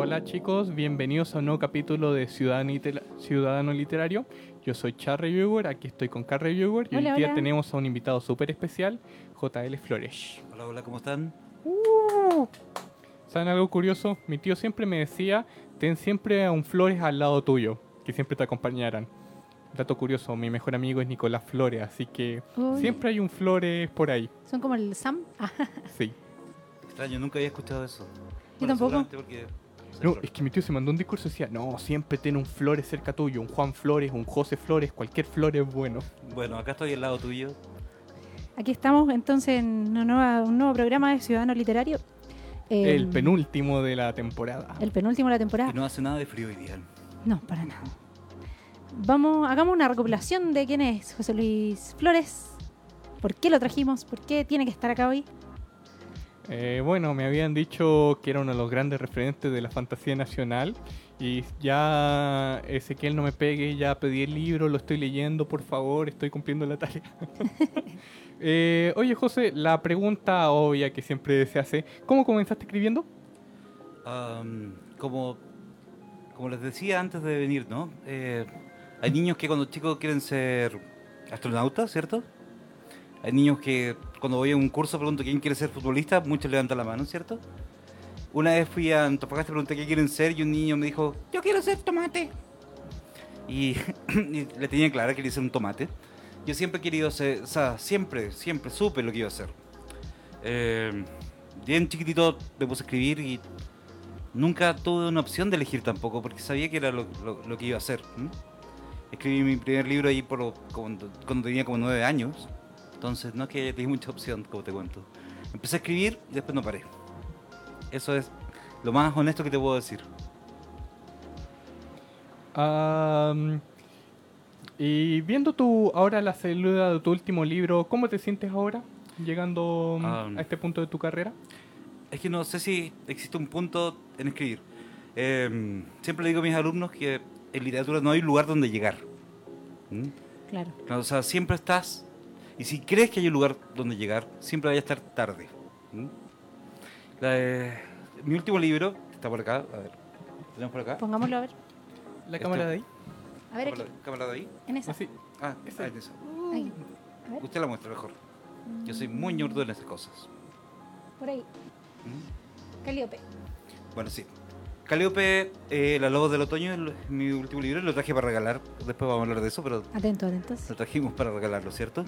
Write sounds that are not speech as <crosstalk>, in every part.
hola chicos, bienvenidos a un nuevo capítulo de Ciudadano, Litera- Ciudadano Literario. Yo soy Char Reviewer, aquí estoy con Car Reviewer y Hola, hoy día hola. tenemos a un invitado súper especial, JL Flores. Hola, hola, ¿cómo están? ¿Saben algo curioso? Mi tío siempre me decía, ten siempre a un Flores al lado tuyo, que siempre te acompañaran. Dato curioso, mi mejor amigo es Nicolás Flores, así que Uy. siempre hay un Flores por ahí. Son como el Sam. <laughs> Sí. Extraño, nunca había escuchado eso. Yo tampoco. seguramente porque No, Flor. es que mi tío se mandó un discurso y decía, no, siempre ten un Flores cerca tuyo, un Juan Flores, un José Flores, cualquier Flores es bueno. Bueno, acá estoy al lado tuyo. aquí estamos entonces en una nueva- un nuevo programa de Ciudadano Literario. Eh, El penúltimo de la temporada. El penúltimo de la temporada. Y no hace nada de frío día. No, para nada. Vamos, hagamos una recopilación de quién es José Luis Flores. ¿Por qué lo trajimos? ¿Por qué tiene que estar acá hoy? Eh, bueno, me habían dicho que era uno de los grandes referentes de la fantasía nacional y ya Ezequiel no me pegue, ya pedí el libro, lo estoy leyendo, por favor, estoy cumpliendo la tarea. <laughs> Eh, oye José, la pregunta obvia que siempre se hace, ¿cómo comenzaste escribiendo? Am, como, como les decía antes de venir, ¿no? Eh, hay niños que cuando chicos quieren ser astronautas, ¿cierto? Hay niños que cuando voy a un curso pregunto quién quiere ser futbolista, muchos levantan la mano, ¿cierto? Una vez fui a Antofagasta y pregunté qué quieren ser y un niño me dijo, yo quiero ser tomate. Y, <clears throat> y le tenía claro que quería ser un tomate. Yo siempre he querido ser, o sea, siempre, siempre supe lo que iba a hacer. Eh, bien chiquitito me puse a escribir y nunca tuve una opción de elegir tampoco, porque sabía que era lo, lo- lo que iba a hacer. ¿m? Escribí mi primer libro ahí por, cuando, cuando tenía como nueve años, entonces no es que tenía mucha opción, como te cuento. Empecé a escribir y después no paré. Eso es lo más honesto que te puedo decir. Am, y viendo tu ahora la salida de tu último libro, ¿cómo te sientes ahora llegando mm, Am. a este punto de tu carrera? Es que no sé si existe un punto en escribir. Eh, siempre le digo a mis alumnos que en literatura no hay lugar donde llegar. ¿m? Claro. Claro, o sea, siempre estás. Y si crees que hay un lugar donde llegar, siempre vaya a estar tarde. ¿Mm? La, mi último libro está por acá. A ver, tenemos por acá. Pongámoslo a ver. La Esto- cámara de ahí. A ver aquí. Cámara, cámara de ahí. En esa. Así. Ah, Ese. ahí en esa. Ahí. A ver. Usted la muestra mejor. Yo soy muy ñurdo en esas cosas. Por ahí. ¿Mm? Calíope. Bueno, sí. Calíope, eh, La Lobo del Otoño, es mi último libro. Lo traje para regalar. Después vamos a hablar de eso, pero Atento, atentos. Lo trajimos para regalarlo, ¿cierto?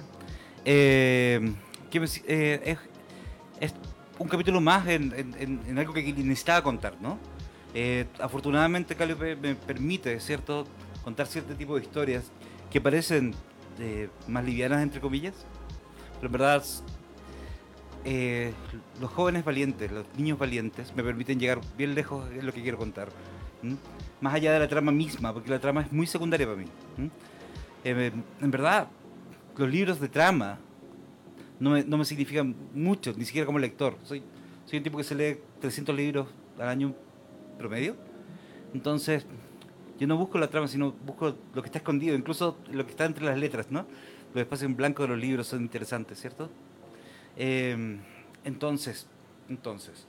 Eh, eh, es, es un capítulo más en, en- en- algo que necesitaba contar, ¿no? Eh, afortunadamente Calliope me permite, ¿cierto?, contar cierto tipo de historias que parecen eh, más livianas, entre comillas, pero en verdad eh, los jóvenes valientes, los niños valientes, me permiten llegar bien lejos en lo que quiero contar. ¿m? Más allá de la trama misma, porque la trama es muy secundaria para mí. ¿m? Eh, en verdad, los libros de trama no me, no me significan mucho, ni siquiera como lector. Soy, soy un tipo que se lee 300 libros al año promedio. Entonces, yo no busco la trama, sino busco lo que está escondido, incluso lo que está entre las letras, ¿no? Los espacios en blanco de los libros son interesantes, ¿cierto? Eh, entonces, entonces,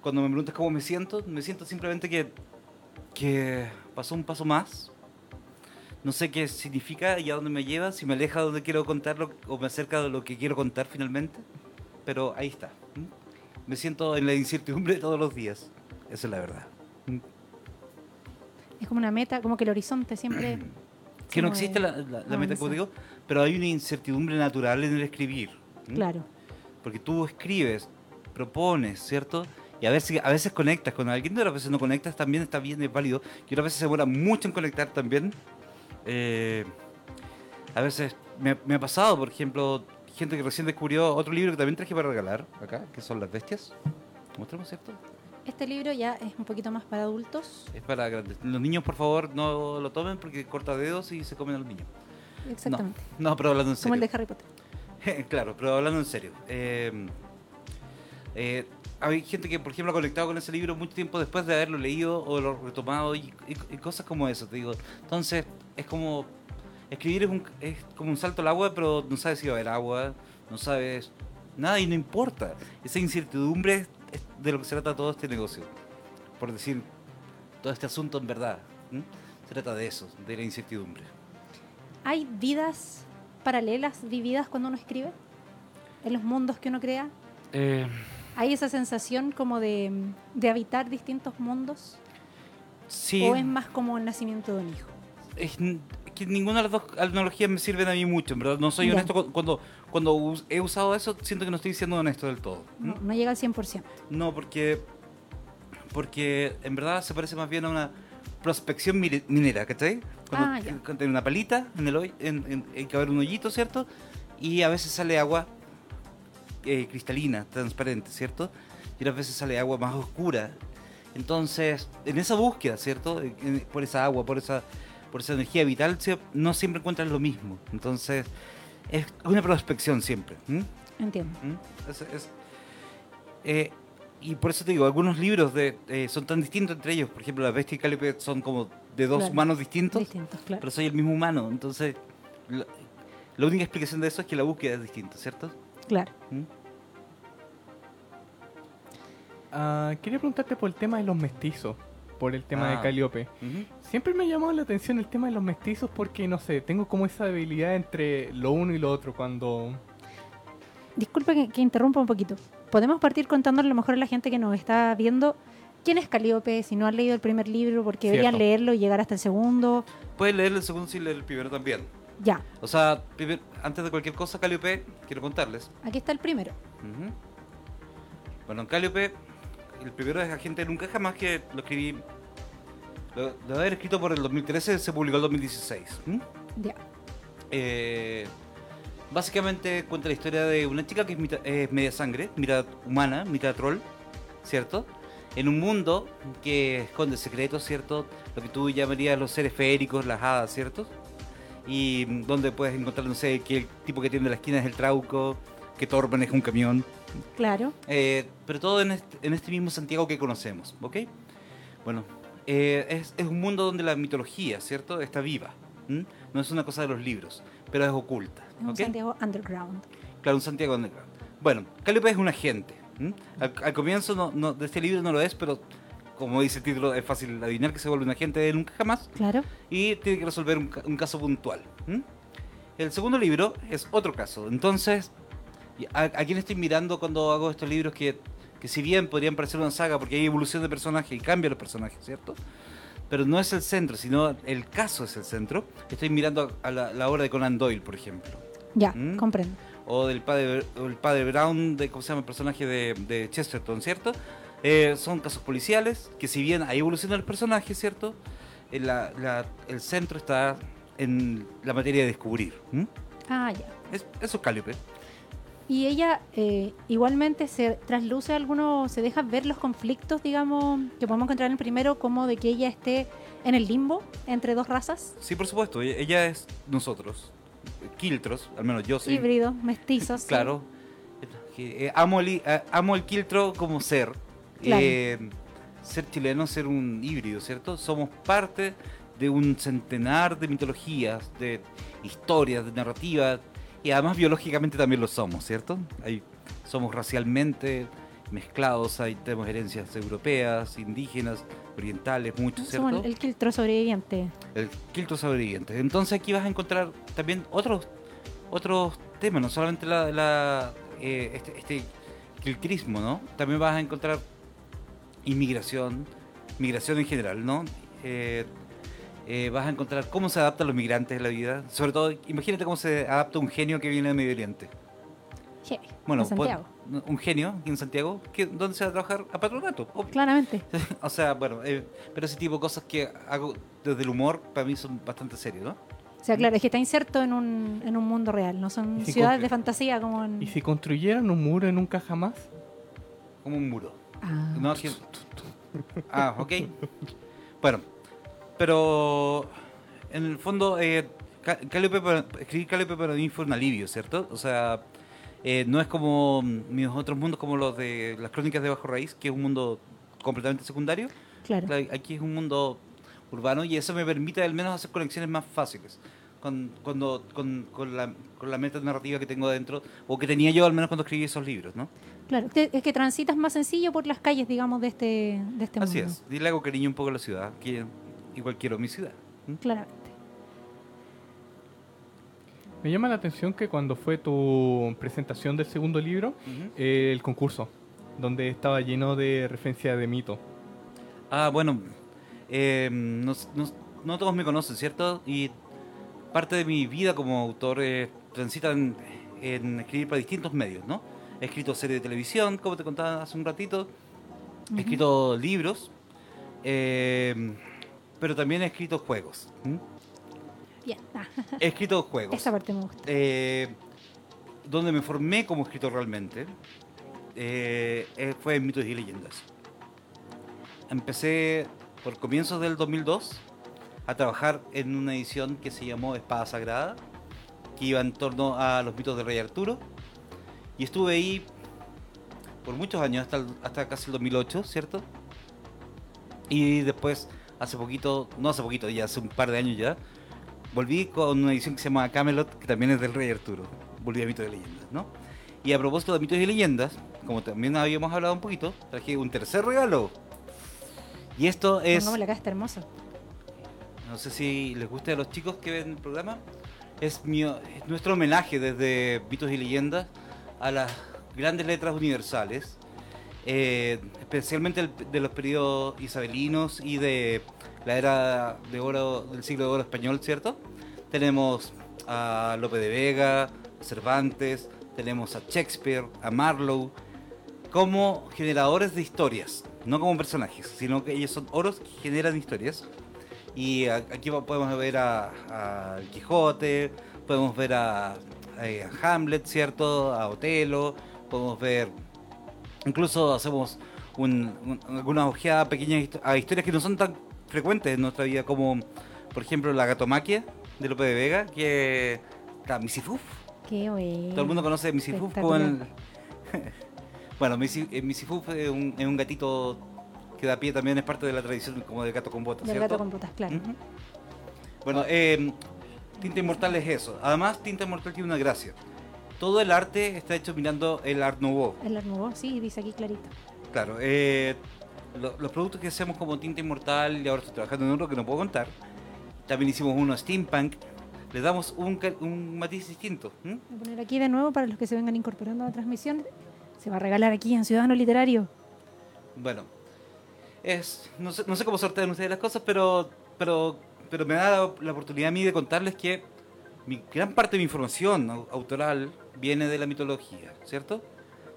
cuando me preguntas cómo me siento, me siento simplemente que, que pasó un paso más. No sé qué significa y a dónde me lleva, si me aleja de donde quiero contarlo o me acerca de lo que quiero contar finalmente. Pero ahí está. Me siento en la incertidumbre todos los días. Esa es la verdad. Es como una meta, como que el horizonte siempre. <clears throat> Que no existe la, la- la meta, como digo, pero hay una incertidumbre natural en el escribir. Claro. Porque tú escribes, propones, ¿cierto? Y a veces, a veces conectas con alguien, otras veces no conectas, también está bien, es válido. Y otras veces se demora mucho en conectar también. Eh, a veces me, me ha pasado, por ejemplo, gente que recién descubrió otro libro que también traje para regalar acá, que son Las Bestias. Mostramos, ¿cierto? Este libro ya es un poquito más para adultos. Es para grandes. Los niños, por favor, no lo tomen porque corta dedos y se comen a los niños. Exactamente. No, no pero hablando en Como serio. el de Harry Potter. <laughs> claro, pero hablando en serio. eh, eh, hay gente que, por ejemplo, ha conectado con ese libro mucho tiempo después de haberlo leído o lo retomado y, y- y cosas como eso, te digo. Entonces, es como. Escribir es, un, es como un salto al agua, pero no sabes si va a haber agua, no sabes nada y no importa. Esa incertidumbre es de lo que se trata todo este negocio. por decir todo este asunto en verdad. Se trata de eso, de la incertidumbre. ¿Hay vidas paralelas vividas cuando uno escribe? ¿En los mundos que uno crea? Eh, ¿Hay esa sensación como de, de habitar distintos mundos? sí, ¿O es más como el nacimiento de un hijo? Es que ninguna de las dos analogías me sirven a mí mucho, en verdad. No soy Ya. honesto cu- cuando, cuando he usado eso, siento que no estoy siendo honesto del todo. No, no llega al 100%. No, porque porque en verdad se parece más bien a una prospección minera, ¿cachai? Cuando Ah, ya. cuando tiene una palita, en el hoy, en, en- hay que haber un hoyito, ¿cierto? Y a veces sale agua eh, cristalina, transparente, ¿cierto? Y otras veces sale agua más oscura. Entonces, en esa búsqueda, ¿cierto? En- por esa agua, por esa, por esa energía vital, no siempre encuentras lo mismo. Entonces, es una prospección siempre. ¿m? Entiendo. ¿Mm? Es- es- eh, y por eso te digo, algunos libros de, eh, son tan distintos entre ellos. Por ejemplo, La Bestia y Cálipe son como de dos Claro. humanos distintos, Distintos, claro. pero soy el mismo humano. Entonces, la, la única explicación de eso es que la búsqueda es distinta, ¿cierto? Claro. ¿Mm? Ah, quería preguntarte por el tema de los mestizos, por el tema Ah. de Caliope. Ujú. Siempre me ha llamado la atención el tema de los mestizos porque, no sé, tengo como esa debilidad entre lo uno y lo otro cuando... Disculpa que, que interrumpa un poquito. Podemos partir contándole a lo mejor a la gente que nos está viendo quién es Calíope, si no han leído el primer libro, porque deberían Cierto. leerlo y llegar hasta el segundo. Puedes leer el segundo si leer el primero también. Ya, O sea, primer- antes de cualquier cosa, Caliope, quiero contarles. aquí está el primero. Bueno, Calliope, el primero es Agente Nunca Jamás, que lo escribí. Lo, haber escrito por el 2013, se publicó el 2016. ¿m? Ya. Eh, básicamente cuenta la historia de una chica que es, mitad- es media sangre, mitad humana, mitad troll, ¿cierto? En un mundo que esconde secretos, ¿cierto? Lo que tú llamarías los seres feéricos, las hadas, ¿cierto? Y mm, donde puedes encontrar, no sé, que el tipo que tiene la esquina es el trauco, que Thor maneja un camión. Claro. Eh, pero todo en este, en este mismo Santiago que conocemos, ¿ok? Bueno, eh, es, es un mundo donde la mitología, ¿cierto? Está viva. No es una cosa de los libros, pero es oculta, Es un. Santiago Underground. Claro, un Santiago underground. Bueno, Calliope es un agente. Al, al comienzo no- no- de este libro no lo es, pero como dice el título, es fácil adivinar que se vuelve un agente de nunca jamás Claro. y tiene que resolver un, ca- un caso puntual. El segundo libro es otro caso. Entonces, a, a quién estoy mirando cuando hago estos libros que, que si bien podrían parecer una saga porque hay evolución de personaje y cambia los personajes, ¿cierto? Pero no es el centro, sino el caso es el centro. Estoy mirando a la, la obra de Conan Doyle, por ejemplo. Ya, ¿Mm? comprendo. O del padre, o el padre Brown, de, ¿cómo se llama el personaje de, de Chesterton, ¿cierto? Eh, son casos policiales, que si bien hay evolución de los personajes, ¿cierto? Eh, la- la- el centro está en la materia de descubrir. ¿m? Ah, ya. Es- eso es Calliope. Y ella eh, igualmente se trasluce alguno, se deja ver los conflictos, digamos, que podemos encontrar en el primero, como de que ella esté en el limbo entre dos razas, Sí, por supuesto, ella, ella es nosotros, Quiltros, al menos yo soy. híbridos, mestizos. Claro. Eh, amo, el, i- eh, amo el Quiltro como ser. Claro. Eh, ser chileno, ser un híbrido, ¿cierto? Somos parte de un centenar de mitologías, de historias, de narrativas, y además biológicamente también lo somos, ¿cierto? Hay, somos racialmente mezclados, hay, tenemos herencias europeas, indígenas, orientales, muchos, ¿cierto? Somos el quiltro sobreviviente. el quiltro sobreviviente. Entonces aquí vas a encontrar también otros otros temas, no solamente la, la, eh, este, este quiltrismo, ¿no? También vas a encontrar inmigración, migración en general, ¿no? Eh, eh, vas a encontrar cómo se adaptan los migrantes a la vida. Sobre todo, imagínate cómo se adapta un genio que viene de Medio Oriente. Je, Bueno, en Santiago. pues, un genio aquí en Santiago, que, ¿dónde se va a trabajar? A patronato. obvio. Claramente. <laughs> O sea, bueno, eh, pero ese tipo de cosas que hago desde el humor para mí son bastante serios, ¿no? O sea, claro, es que está inserto en un, en un mundo real, no son si ciudades de fantasía como en... ¿Y si construyeran un muro en nunca jamás? Como un muro. Ah, No, <laughs> Ah, ok. Bueno, pero en el fondo, eh, Ca- Calliope para- escribir Calliope para mí fue un alivio, ¿cierto? O sea, eh, no es como mis otros mundos como los de las crónicas de Bajo Raíz, que es un mundo completamente secundario. claro. Aquí es un mundo urbano y eso me permite al menos hacer conexiones más fáciles. con, cuando, con, con la, con la meta narrativa que tengo adentro, o que tenía yo al menos cuando escribí esos libros, ¿no? Claro, es que transitas más sencillo por las calles, digamos, de este, de este Así mundo. es, y le hago cariño un poco a la ciudad, que igual quiero mi ciudad. ¿m? Claramente. Me llama la atención que cuando fue tu presentación del segundo libro, eh, el concurso, donde estaba lleno de referencia de mito. Ah, bueno, eh, no, no- no todos me conocen, ¿cierto? Y parte de mi vida como autor eh, transita en, en escribir para distintos medios, ¿no? He escrito series de televisión, como te contaba hace un ratito, he escrito libros, eh, pero también he escrito juegos. Bien, ah, He escrito juegos. esa parte me gusta. Eh, donde me formé como escritor realmente eh, eh, fue en mitos y leyendas. Empecé por comienzos del 2002 a trabajar en una edición que se llamó Espada Sagrada, que iba en torno a los mitos del rey Arturo. Y estuve ahí por muchos años, hasta, hasta casi el 2008, ¿cierto? Y después, hace poquito, no hace poquito, ya hace un par de años ya, volví con una edición que se llama Camelot, que también es del Rey Arturo. Volví a Mitos y Leyendas, ¿no? Y a propósito de Mitos y Leyendas, como también habíamos hablado un poquito, traje un tercer regalo. Y esto es, Pongámosle acá, está hermoso. no sé si les gusta a los chicos que ven el programa, es, mi, es nuestro homenaje desde Mitos y Leyendas a las grandes letras universales, eh, especialmente de los periodos isabelinos y de la era de oro del siglo de oro español, ¿cierto? Tenemos a Lope de Vega, Cervantes, tenemos a Shakespeare, a Marlowe, como generadores de historias, no como personajes, sino que ellos son oros que generan historias. Y aquí podemos ver a, a Quijote, podemos ver a, eh, a Hamlet, ¿cierto? A Otelo, podemos ver, incluso hacemos un, un- alguna ojeada pequeña a historias que no son tan frecuentes en nuestra vida, como por ejemplo la gatomaquia de Lope de Vega, que está Misifuf. Qué bueno. Todo el mundo conoce Misifuf. Espectacular. <laughs> bueno, Misi- eh, Misifuf es un, es un gatito que da pie también, es parte de la tradición como del gato con botas, Del gato con botas, claro. Bueno, eh, Tinta Inmortal es eso. Además, Tinta Inmortal tiene una gracia. Todo el arte está hecho mirando el Art Nouveau. El Arnubó, sí, dice aquí clarito. Claro, eh, lo- los productos que hacemos como Tinta Inmortal, y ahora estoy trabajando en uno que no puedo contar. También hicimos uno Steampunk. Le damos un, un matiz distinto. Voy a poner aquí de nuevo para los que se vengan incorporando a la transmisión. Se va a regalar aquí en Ciudadano Literario. Bueno, es, no, sé, no sé cómo sortean ustedes las cosas, pero, pero, pero me da la, la oportunidad a mí de contarles que mi, gran parte de mi información au- autoral viene de la mitología, ¿cierto?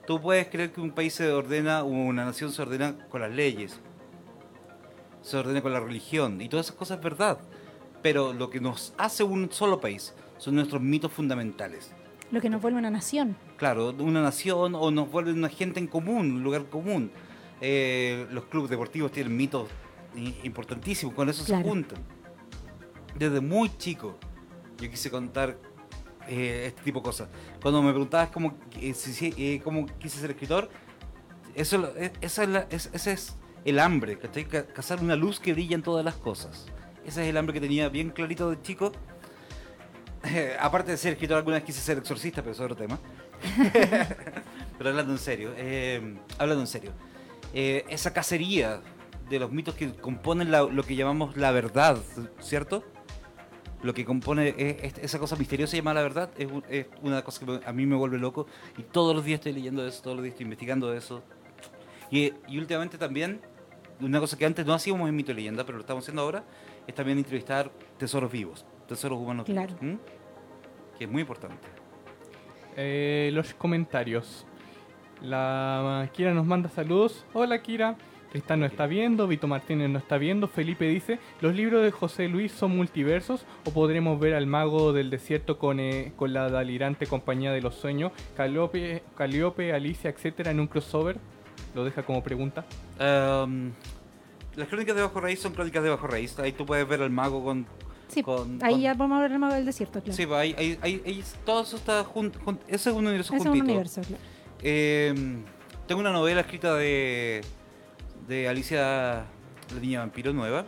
Tú puedes creer que un país se ordena, una nación se ordena con las leyes, se ordena con la religión, y todas esas cosas es verdad. Pero lo que nos hace un solo país son nuestros mitos fundamentales. Lo que nos vuelve una nación. Claro, una nación o nos vuelve una gente en común, un lugar común. Eh, los clubes deportivos tienen mitos importantísimos, con eso Claro. se juntan. Desde muy chico yo quise contar eh, este tipo de cosas. Cuando me preguntabas cómo, eh, si- si, eh, cómo quise ser escritor, eso, eh, esa es la- es- ese es el hambre, ¿cachai? Ca- Cazar una luz que brilla en todas las cosas. Ese es el hambre que tenía bien clarito de chico. <laughs> Aparte de ser escritor, alguna vez quise ser exorcista, pero eso es otro tema. <laughs> pero hablando en serio, eh, hablando en serio, eh, esa cacería de los mitos que componen la- lo que llamamos la verdad, ¿cierto? Lo que compone es- esa cosa misteriosa llamada la verdad es, es una cosa que me- a mí me vuelve loco y todos los días estoy leyendo de eso, todos los días estoy investigando de eso. Y, y últimamente también, una cosa que antes no hacíamos en Mito y Leyenda, pero lo estamos haciendo ahora, es también entrevistar tesoros vivos, tesoros humanos Claro. vivos, ¿m? que es muy importante. Eh, los comentarios. La Kira nos manda saludos. Hola Kira. Tristán no está viendo, Vito Martínez no está viendo, Felipe dice, ¿los libros de José Luis son multiversos o podremos ver al mago del desierto con, eh, con la delirante compañía de los sueños, Caliope, Caliope, Alicia, etcétera, en un crossover? Lo deja como pregunta. Um, las crónicas de Bajo Raíz son crónicas de Bajo Raíz. Ahí tú puedes ver al mago con. Sí, con- ahí con- ya podemos ver el mago del desierto, claro. Sí, pues ahí, ahí, ahí- ahí- todo eso está junto. ese es un universo Ese es un juntito. universo, claro. Eh, tengo una novela escrita de, de Alicia, la niña vampiro nueva.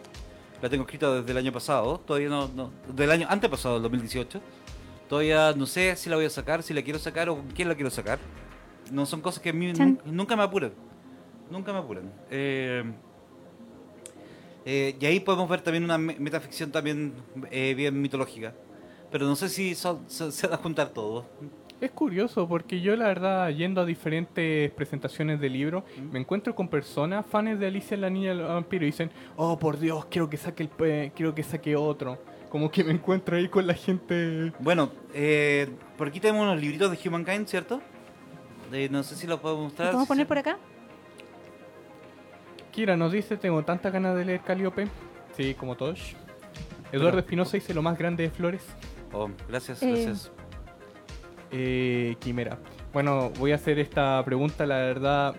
La tengo escrita desde el año pasado, todavía no, no del año antepasado, el 2018. Todavía no sé si la voy a sacar, si la quiero sacar o con quién la quiero sacar. No son cosas que a mí nunca me apuran. Nunca me apuran. Eh, eh, y ahí podemos ver también una me- metaficción también eh, bien mitológica. Pero no sé si son- se, se va a juntar todo. Es curioso porque yo la verdad yendo a diferentes presentaciones de libros Mm. me encuentro con personas fans de Alicia la niña del vampiro y dicen, "Oh, por Dios, quiero que saque el pe- quiero que saque otro." Como que me encuentro ahí con la gente Bueno, eh, por aquí tenemos unos libritos de Humankind, ¿cierto? Eh, no sé si los puedo ¿Lo mostrar. podemos si poner se- por acá? Kira nos dice, tengo tantas ganas de leer Caliope. Sí, como todos. Eduardo Espinosa dice lo más grande de Flores. Oh, gracias, Eh, gracias. Eh, Quimera. Bueno, voy a hacer esta pregunta, la verdad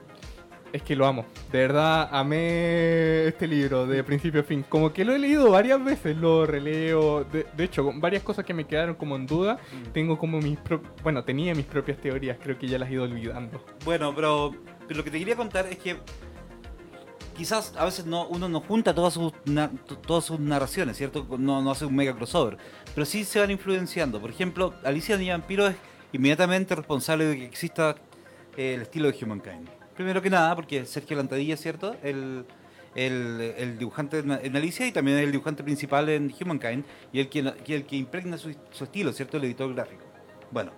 es que lo amo. De verdad, amé este libro de principio a fin. Como que lo he leído varias veces, lo releo. De, de hecho, varias cosas que me quedaron como en duda, Mm. tengo como mis... pro- Bueno, tenía mis propias teorías, creo que ya las he ido olvidando. Bueno, pero, pero lo que te quería contar es que quizás a veces no uno no junta todas sus, na- todas sus narraciones, ¿cierto? No, no hace un mega crossover, pero sí se van influenciando. Por ejemplo, Alicia de Vampiro es inmediatamente responsable de que exista eh, el estilo de Humankind. Primero que nada, porque Sergio Lantadilla, ¿cierto? El, el, el dibujante en, en Alicia y también es el dibujante principal en Humankind y el que, el que impregna su, su estilo, ¿cierto? El editor gráfico. Bueno,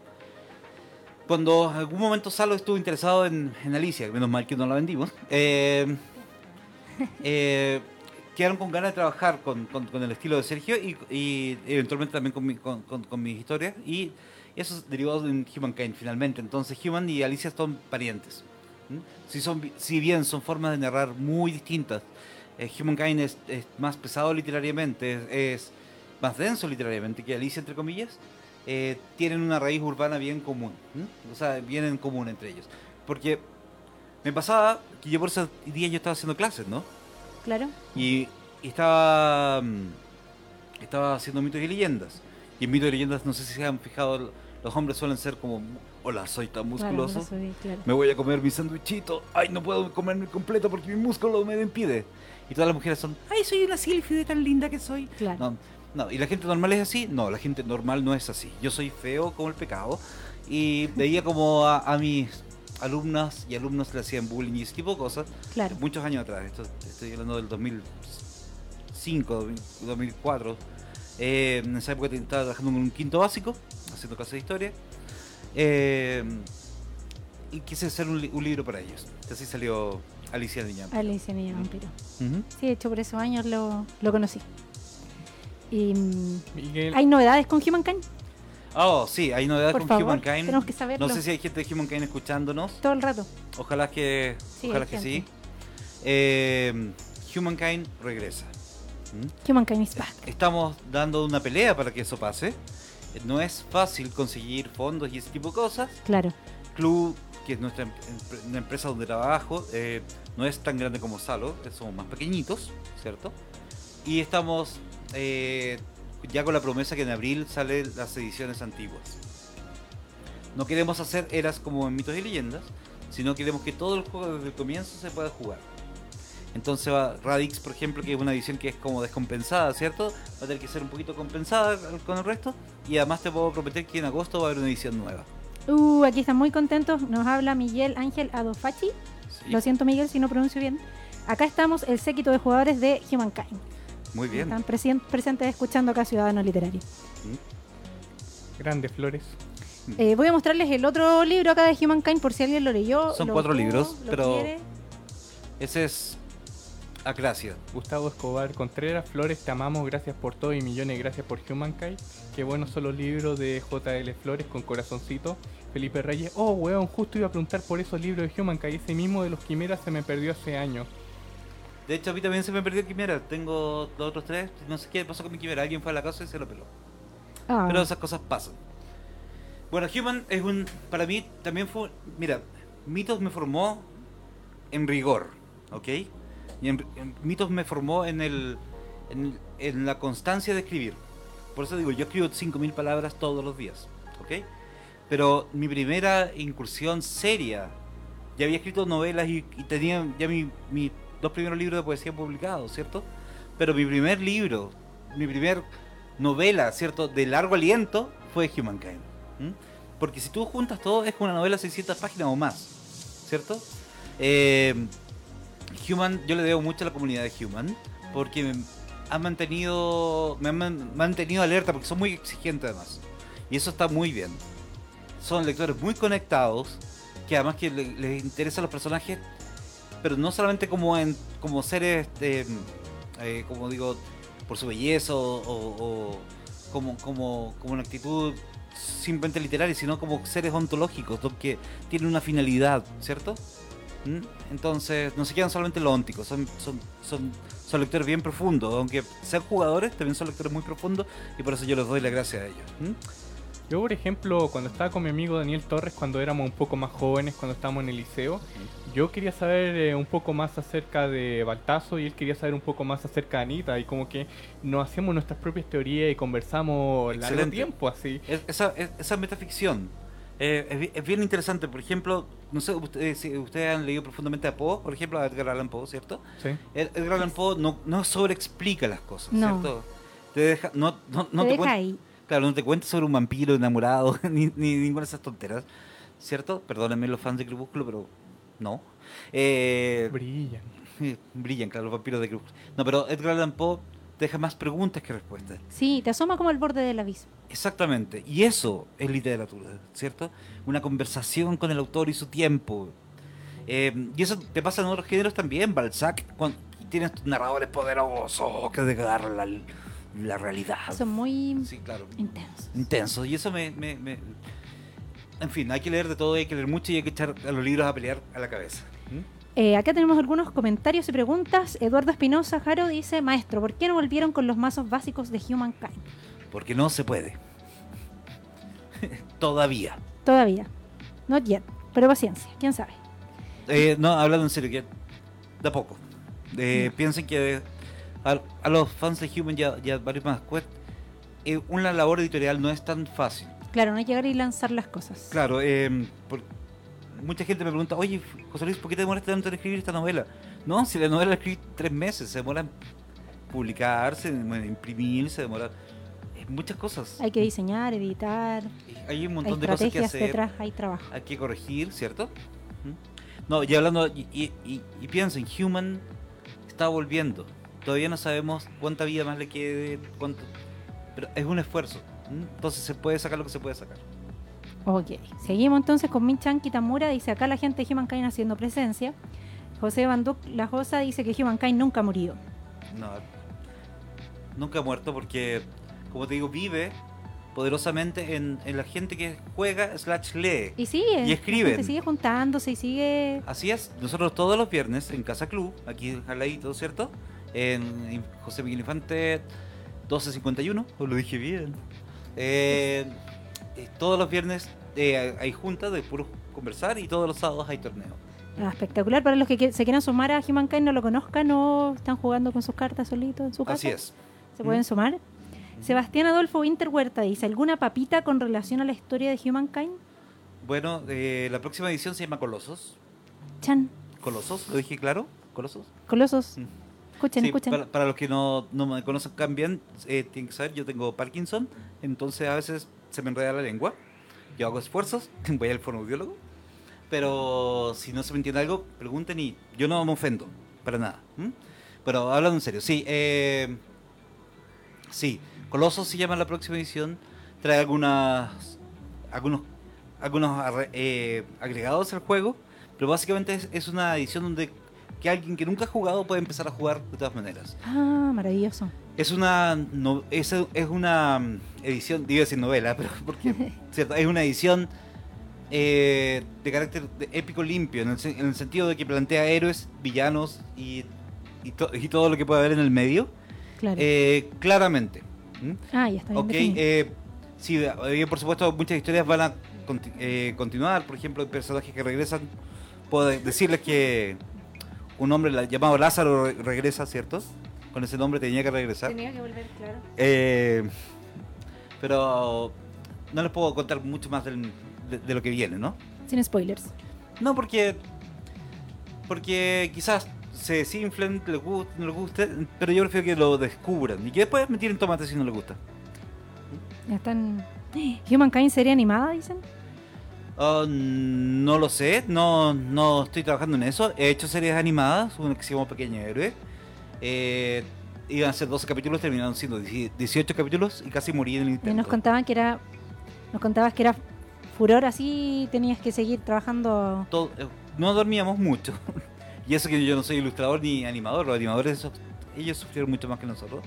cuando en algún momento Salo estuvo interesado en, en Alicia, menos mal que no la vendimos, eh, <laughs> eh, quedaron con ganas de trabajar con, con- con el estilo de Sergio y, y eventualmente también con, mi- con mis historias. Y eso derivó de Humankind finalmente. Entonces Human y Alicia son parientes. Si, son, si bien son formas de narrar muy distintas, eh, Humankind es, es más pesado literariamente, es, es más denso literariamente que Alicia, entre comillas, eh, tienen una raíz urbana bien común. O sea, bien en común entre ellos. Porque me pasaba que yo por esos días yo estaba haciendo clases, ¿no? Claro. Y, y estaba, mm, estaba haciendo mitos y leyendas. Y en mitos y leyendas, no sé si se han fijado, los hombres suelen ser como, hola, soy tan musculoso. Claro, no soy- claro. Me voy a comer mi sándwichito. Ay, no puedo comerme completo porque mi músculo me lo impide. Y todas las mujeres son, ay, soy una sílfide tan linda que soy. Claro. No, no, ¿y la gente normal es así? No, la gente normal no es así. Yo soy feo como el pecado. Y <laughs> veía como a, a mis alumnas y alumnos le hacían bullying y ese tipo de cosas. Claro. Muchos años atrás. Esto, estoy hablando del 2005, 2000, 2004. Eh, en esa época estaba trabajando en un quinto básico, haciendo clases de historia. Eh, y quise hacer un, li- un libro para ellos. Así salió Alicia Niña. Alicia Niña Vampiro. Sí, de hecho por esos años lo, lo conocí. Y, mm, Miguel, ¿Hay novedades con Humankind? Oh, sí, hay novedades Por con favor, Humankind. tenemos que saberlo. No sé si hay gente de Humankind escuchándonos. Todo el rato. Ojalá que, Sí, ojalá que sí. Eh, Humankind regresa. Humankind is back. Estamos dando una pelea para que eso pase. No es fácil conseguir fondos y ese tipo de cosas. Claro. Club, que es nuestra em- empresa donde trabajo, eh, no es tan grande como Salo, somos más pequeñitos, ¿cierto? Y estamos eh, ya con la promesa que en abril salen las ediciones antiguas. No queremos hacer eras como en mitos y leyendas, sino queremos que todo el juego desde el comienzo se pueda jugar. Entonces va Radix, por ejemplo, que es una edición que es como descompensada, ¿cierto? Va a tener que ser un poquito compensada con el resto. Y además te puedo prometer que en agosto va a haber una edición nueva. Uh, aquí están muy contentos. Nos habla Miguel Ángel Adofachi. Sí, Lo siento, Miguel, si no pronuncio bien. Acá estamos, el séquito de jugadores de Humankind. Muy bien. Están presien- presentes escuchando acá Ciudadano Literario. grandes flores. Eh, voy a mostrarles el otro libro acá de Humankind por si alguien lo leyó. Son lo cuatro tuvo, libros, lo pero- quiere. Ese es Acracia. Gustavo Escobar Contreras, Flores, te amamos, gracias por todo y millones de gracias por Humankind. Qué buenos son los libros de JL Flores con corazoncito. Felipe Reyes, oh weón, justo iba a preguntar por esos libros de Humankind, ese mismo de los quimeras se me perdió hace años. De hecho, a mí también se me perdió Quimera. Tengo los otros tres. No sé qué pasó con mi Quimera. Alguien fue a la casa y se lo peló. Ah, Pero esas cosas pasan. Bueno, Human es un. Para mí también fue. Mira, Mitos me formó en rigor, ¿ok? Y en, en Mitos me formó en el. En, en la constancia de escribir. Por eso digo, yo escribo 5.000 palabras todos los días, ¿ok? Pero mi primera incursión seria. Ya había escrito novelas y, y tenía ya mi, mis dos primeros libros de poesía publicados, ¿cierto? Pero mi primer libro, mi primer novela, ¿cierto? De largo aliento fue Humankind. ¿m? Porque si tú juntas todo, es una novela de 600 páginas o más, ¿cierto? Eh, Human, yo le debo mucho a la comunidad de Human, porque me han mantenido, me han man- mantenido alerta, porque son muy exigentes además. Y eso está muy bien. Son lectores muy conectados, que además que le- les interesan los personajes, pero no solamente como como seres, eh, eh, como digo, por su belleza o, como, como, como una actitud simplemente literaria, sino como seres ontológicos, que tienen una finalidad, ¿cierto? ¿Mm? Entonces, no se quedan solamente en lo óntico, son, son, son, son lectores bien profundos, aunque sean jugadores, también son lectores muy profundos y por eso yo les doy la gracia a ellos. ¿Mm? Yo, por ejemplo, cuando estaba con mi amigo Daniel Torres, cuando éramos un poco más jóvenes, cuando estábamos en el liceo, yo quería saber eh, un poco más acerca de Baltazo y él quería saber un poco más acerca de Anita y como que nos hacíamos nuestras propias teorías y conversamos largo Excelente. tiempo así. Es- esa, es- esa metaficción eh, es, bi- es bien interesante. Por ejemplo, no sé, ustedes, si ustedes han leído profundamente a Poe, por ejemplo, a Edgar Allan Poe, ¿cierto? Sí. Ed- Edgar Allan Poe no, no sobreexplica las cosas, No. ¿cierto? Te deja, no, no, no te te deja ahí. Claro, no te cuenta sobre un vampiro enamorado, <laughs> ni, ni ninguna de esas tonteras, ¿cierto? Perdónenme los fans de Crepúsculo, pero no. Eh, Brillan. <laughs> brillan, claro, los vampiros de Crepúsculo. No, pero Edgar Allan Poe deja más preguntas que respuestas. Sí, te asoma como al borde del abismo. Exactamente, y eso es literatura, ¿cierto? Una conversación con el autor y su tiempo. Eh, y eso te pasa en otros géneros también, Balzac, cuando tienes narradores poderosos que desgarran la, la realidad. Son muy Sí, claro. intensos. Intenso, y eso me, me- me- En fin, hay que leer de todo, hay que leer mucho y hay que echar a los libros a pelear a la cabeza. ¿Mm? Eh, acá tenemos algunos comentarios y preguntas. Eduardo Espinosa Jaro dice, maestro, ¿por qué no volvieron con los mazos básicos de Humankind? Porque no se puede. <laughs> Todavía. Todavía. Not yet. Pero paciencia, quién sabe. Eh, no, hablando en serio, que de a poco. Eh. Piensen que a, a los fans de Human ya, ya varios más Quest, eh, una labor editorial no es tan fácil. Claro, no que llegar y lanzar las cosas. Claro, por- mucha gente me pregunta, oye, José Luis, ¿por qué te demoraste tanto en escribir esta novela? No, si la novela la escribí tres meses, se demora en publicarse, en imprimir, se demora muchas cosas. Hay que diseñar, editar, Hay un hay montón de cosas que hacer. detrás, hay trabajo. hay que corregir, ¿cierto? No, y hablando, y, y, y- y piensen, Human está volviendo. Todavía no sabemos cuánta vida más le quede, cuánto, pero es un esfuerzo. Entonces se puede sacar lo que se puede sacar. Ok, seguimos entonces con Minchan Kitamura, dice acá la gente de Humankind haciendo presencia. José Banduk La Josa dice que Humankind nunca murió. No, nunca ha muerto porque, como te digo, vive poderosamente en, en la gente que juega slash lee. Y sigue. Y escriben. la gente sigue juntándose y sigue... Así es, nosotros todos los viernes en Casa Club, aquí al ladito, ¿cierto? En José Miguel Infante 1251, o lo dije bien. Eh, eh, todos los viernes eh, hay juntas de puro conversar y todos los sábados hay torneo. Ah, espectacular para los que se quieran sumar a Humankind, no lo conozcan o están jugando con sus cartas solitos en su casa. Así es. Se pueden Mm. sumar. Sebastián Adolfo Winterhuerta dice, ¿alguna papita con relación a la historia de Humankind? Bueno, eh, la próxima edición se llama Colosos. Chan, Colosos, ¿lo dije claro? Colosos. colosos. Mm. Escuchen, Sí, escuchen. para, para los que no, no me conocen tan bien, eh, tienen que saber, yo tengo Parkinson, entonces a veces se me enreda la lengua. Yo hago esfuerzos, <laughs> voy al fonoaudiólogo, pero si no se me entiende algo, pregunten y yo no me ofendo, para nada. ¿m? Pero hablando en serio, sí, eh, sí, Colosos se llama la próxima edición, trae algunas, algunos, algunos eh, agregados al juego, pero básicamente es, es una edición donde que alguien que nunca ha jugado puede empezar a jugar de todas maneras. Ah, maravilloso. Es una no- es, es una mm, edición, digo decir novela, <laughs> pero porque <laughs> cierto, es una edición eh, de carácter de épico limpio, en el, sen- en el sentido de que plantea héroes, villanos y, y, to- y todo lo que puede haber en el medio, Claro. eh, claramente. ¿Mm? ah, ya está bien Ok, definido. eh, sí, eh, por supuesto muchas historias van a conti- eh, continuar, por ejemplo, hay personajes que regresan, puedo decirles que un hombre la- llamado Lázaro re- regresa, ¿cierto? Con ese nombre tenía que regresar. Tenía que volver, claro. Eh, pero no les puedo contar mucho más del- de, de lo que viene, ¿no? Sin spoilers. No, porque porque quizás se desinflen, les guste, no les guste, pero yo prefiero que lo descubran y que después me tiren tomate si no les gusta. Ya están. Humankind serie animada, dicen. Ah, no lo sé, no, no estoy trabajando en eso. He hecho series animadas, una que se llama Pequeño Héroe. Eh, iban a ser 12 capítulos, terminaron siendo 18 capítulos y casi morí en el Y intento. nos contaban que era. Nos contabas que era furor así, tenías que seguir trabajando. Todo- eh, no dormíamos mucho. <laughs> y eso que yo no soy ilustrador ni animador, los animadores, esos- ellos sufrieron mucho más que nosotros.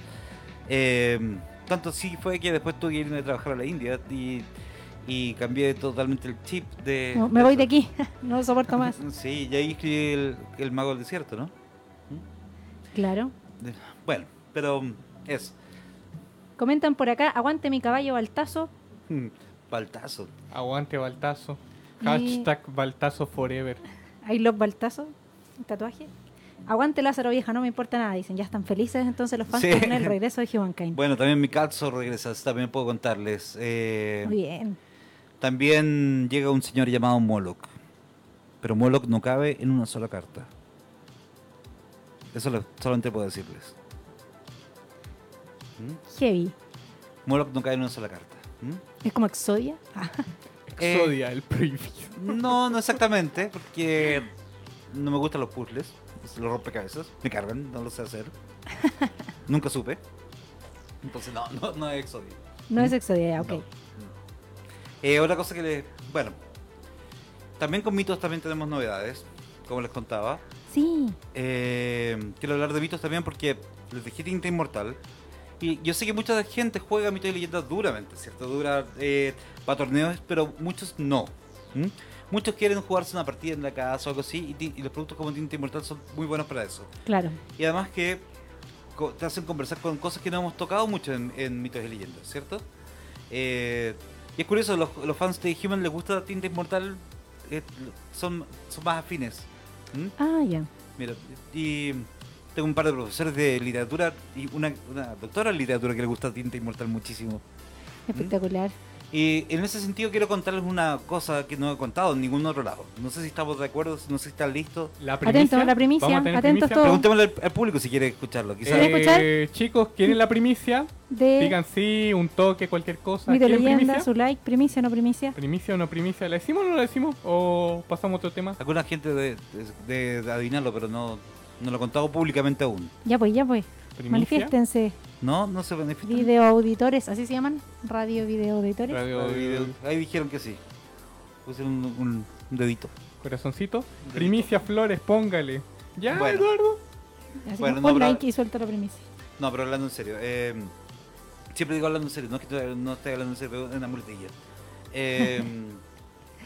Eh, tanto sí fue que después tuve que irme a trabajar a la India y, y cambié totalmente el chip de... No, me voy de aquí, <laughs> no lo soporto más. <laughs> Sí, y ahí escribí el, el Mago del Desierto, ¿no? Claro. De- Bueno, pero mm, eso. Comentan por acá, aguante mi caballo Baltazo. Paltazo. Aguante Baltazo. Y- Hashtag Baltazo Forever. I love Baltazo. Tatuaje. Aguante Lázaro Vieja, no me importa nada. Dicen, ya están felices entonces los fans Sí. con el regreso de Humankind. Bueno, también mi calzo regresa, eso también puedo contarles. Eh, Muy bien. También llega un señor llamado Moloch. Pero Moloch no cabe en una sola carta. Eso lo- solamente puedo decirles. ¿Mm? Heavy. Moloch no cabe en una sola carta. ¿Mm? Es como Exodia. Ah, Exodia, el prohibido. No, no exactamente, porque no me gustan los puzzles, los rompecabezas, me cargan, no lo sé hacer. <laughs> Nunca supe. Entonces, no, no, no es Exodia. no es Exodia, ok. No. Eh, otra cosa que le. Bueno, también con mitos también tenemos novedades, como les contaba. Sí. Eh, quiero hablar de mitos también porque les dejé Tinta Inmortal. Y yo sé que mucha gente juega mitos y leyendas duramente, ¿cierto? Dura eh, para torneos, pero muchos no. ¿Mm? Muchos quieren jugarse una partida en la casa o algo así, y, los productos como Tinta Inmortal son muy buenos para eso. Claro. Y además que te hacen conversar con cosas que no hemos tocado mucho en, en mitos y leyendas, ¿cierto? Eh, y es curioso, los, los fans de Human les gusta Tinta Inmortal, eh, son, son más afines. ¿Mm? Ah, ya. Mira, y tengo un par de profesores de literatura y una, una doctora en literatura que le gusta Tinta Inmortal muchísimo. Espectacular. Y en ese sentido quiero contarles una cosa que no he contado en ningún otro lado. No sé si estamos de acuerdo, no sé si están listos. La Atento, la primicia, ¿Vamos a tener atentos primicia? todos. Preguntémosle al, al público si quiere escucharlo. Quizás ¿Quiere escuchar? Eh, chicos, ¿quieren la primicia? De Digan sí, un toque, cualquier cosa. ¿Quieren Leyenda, primicia? su like, primicia o no primicia. ¿Primicia o no primicia? ¿La decimos o no la decimos? ¿O pasamos a otro tema? alguna gente de, de- de adivinarlo, pero no, no lo he contado públicamente aún. Ya pues, ya pues. ¿Primicia? Manifiéstense. ¿No? ¿No se benefician? Video auditores, ¿así se llaman? Radio video auditores. Radio Ahí, ahí dijeron que sí. Puse un, un- dedito. Corazoncito. Primicia Flores, póngale. ¿Ya, Bueno. Eduardo? Así Bueno, que no, pero- like y suelta la primicia. No, pero hablando en serio. eh, siempre digo hablando en serio, no es que no estoy hablando en serio, es una muletilla. Eh,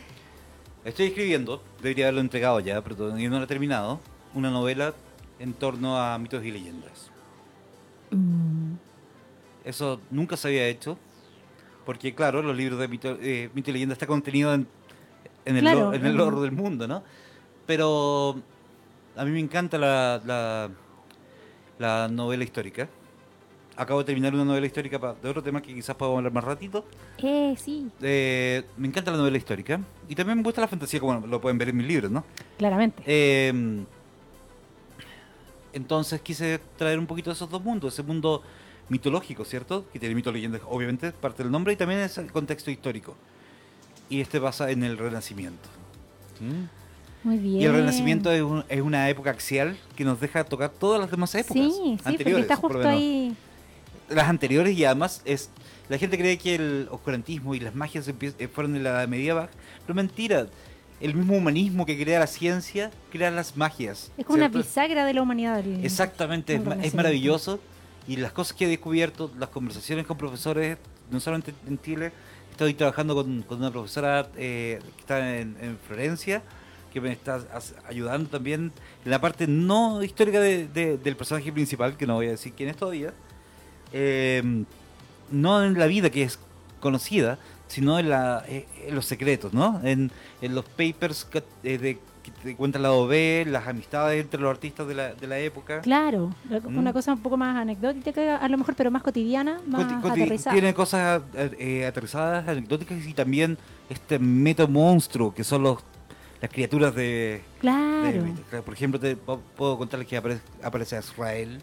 <laughs> estoy escribiendo, debería haberlo entregado ya, pero todavía no lo he terminado, una novela en torno a mitos y leyendas. Mm, Eso nunca se había hecho, porque claro, los libros de mito, eh, mito y leyenda está contenido en, en el, Claro, lo- en el en- lore del mundo, ¿no? Pero a mí me encanta la, la, la novela histórica. Acabo de terminar una novela histórica de otro tema que quizás podamos hablar más ratito. Eh, sí, Eh, me encanta la novela histórica y también me gusta la fantasía, como lo pueden ver en mis libros, ¿no? claramente. Eh, entonces quise traer un poquito de esos dos mundos, ese mundo mitológico, ¿cierto? Que tiene mito leyendas, obviamente, parte del nombre, y también es el contexto histórico. Y este pasa en el Renacimiento. ¿Mm? Muy bien. Y el Renacimiento es, un- es una época axial que nos deja tocar todas las demás épocas Sí, sí, porque anteriores. está justo ahí. Las anteriores y además es la gente cree que el oscurantismo y las magias eh, fueron de la Edad Media baja, pero mentira. El mismo humanismo que crea la ciencia crea las magias. Es como una bisagra de la humanidad. el- Exactamente, el es, es maravilloso. Y las cosas que he descubierto, las conversaciones con profesores, no solamente en Chile, estoy trabajando con, con una profesora eh, que está en, en Florencia, que me está ayudando también en la parte no histórica de- de- del personaje principal, que no voy a decir quién es todavía. Eh, no en la vida que es conocida, sino en, la, eh, en los secretos, ¿no? En, en los papers que, eh, de, que te cuentan la OB, las amistades entre los artistas de la, de la época. Claro, Mm. una cosa un poco más anecdótica, a lo mejor, pero más cotidiana, más Coti- aterrizada. Tiene cosas eh, eh, aterrizadas, anecdóticas y también este meto monstruo que son los, las criaturas de, Claro. de- por ejemplo, te, puedo contarles que aparece, aparece Azrael,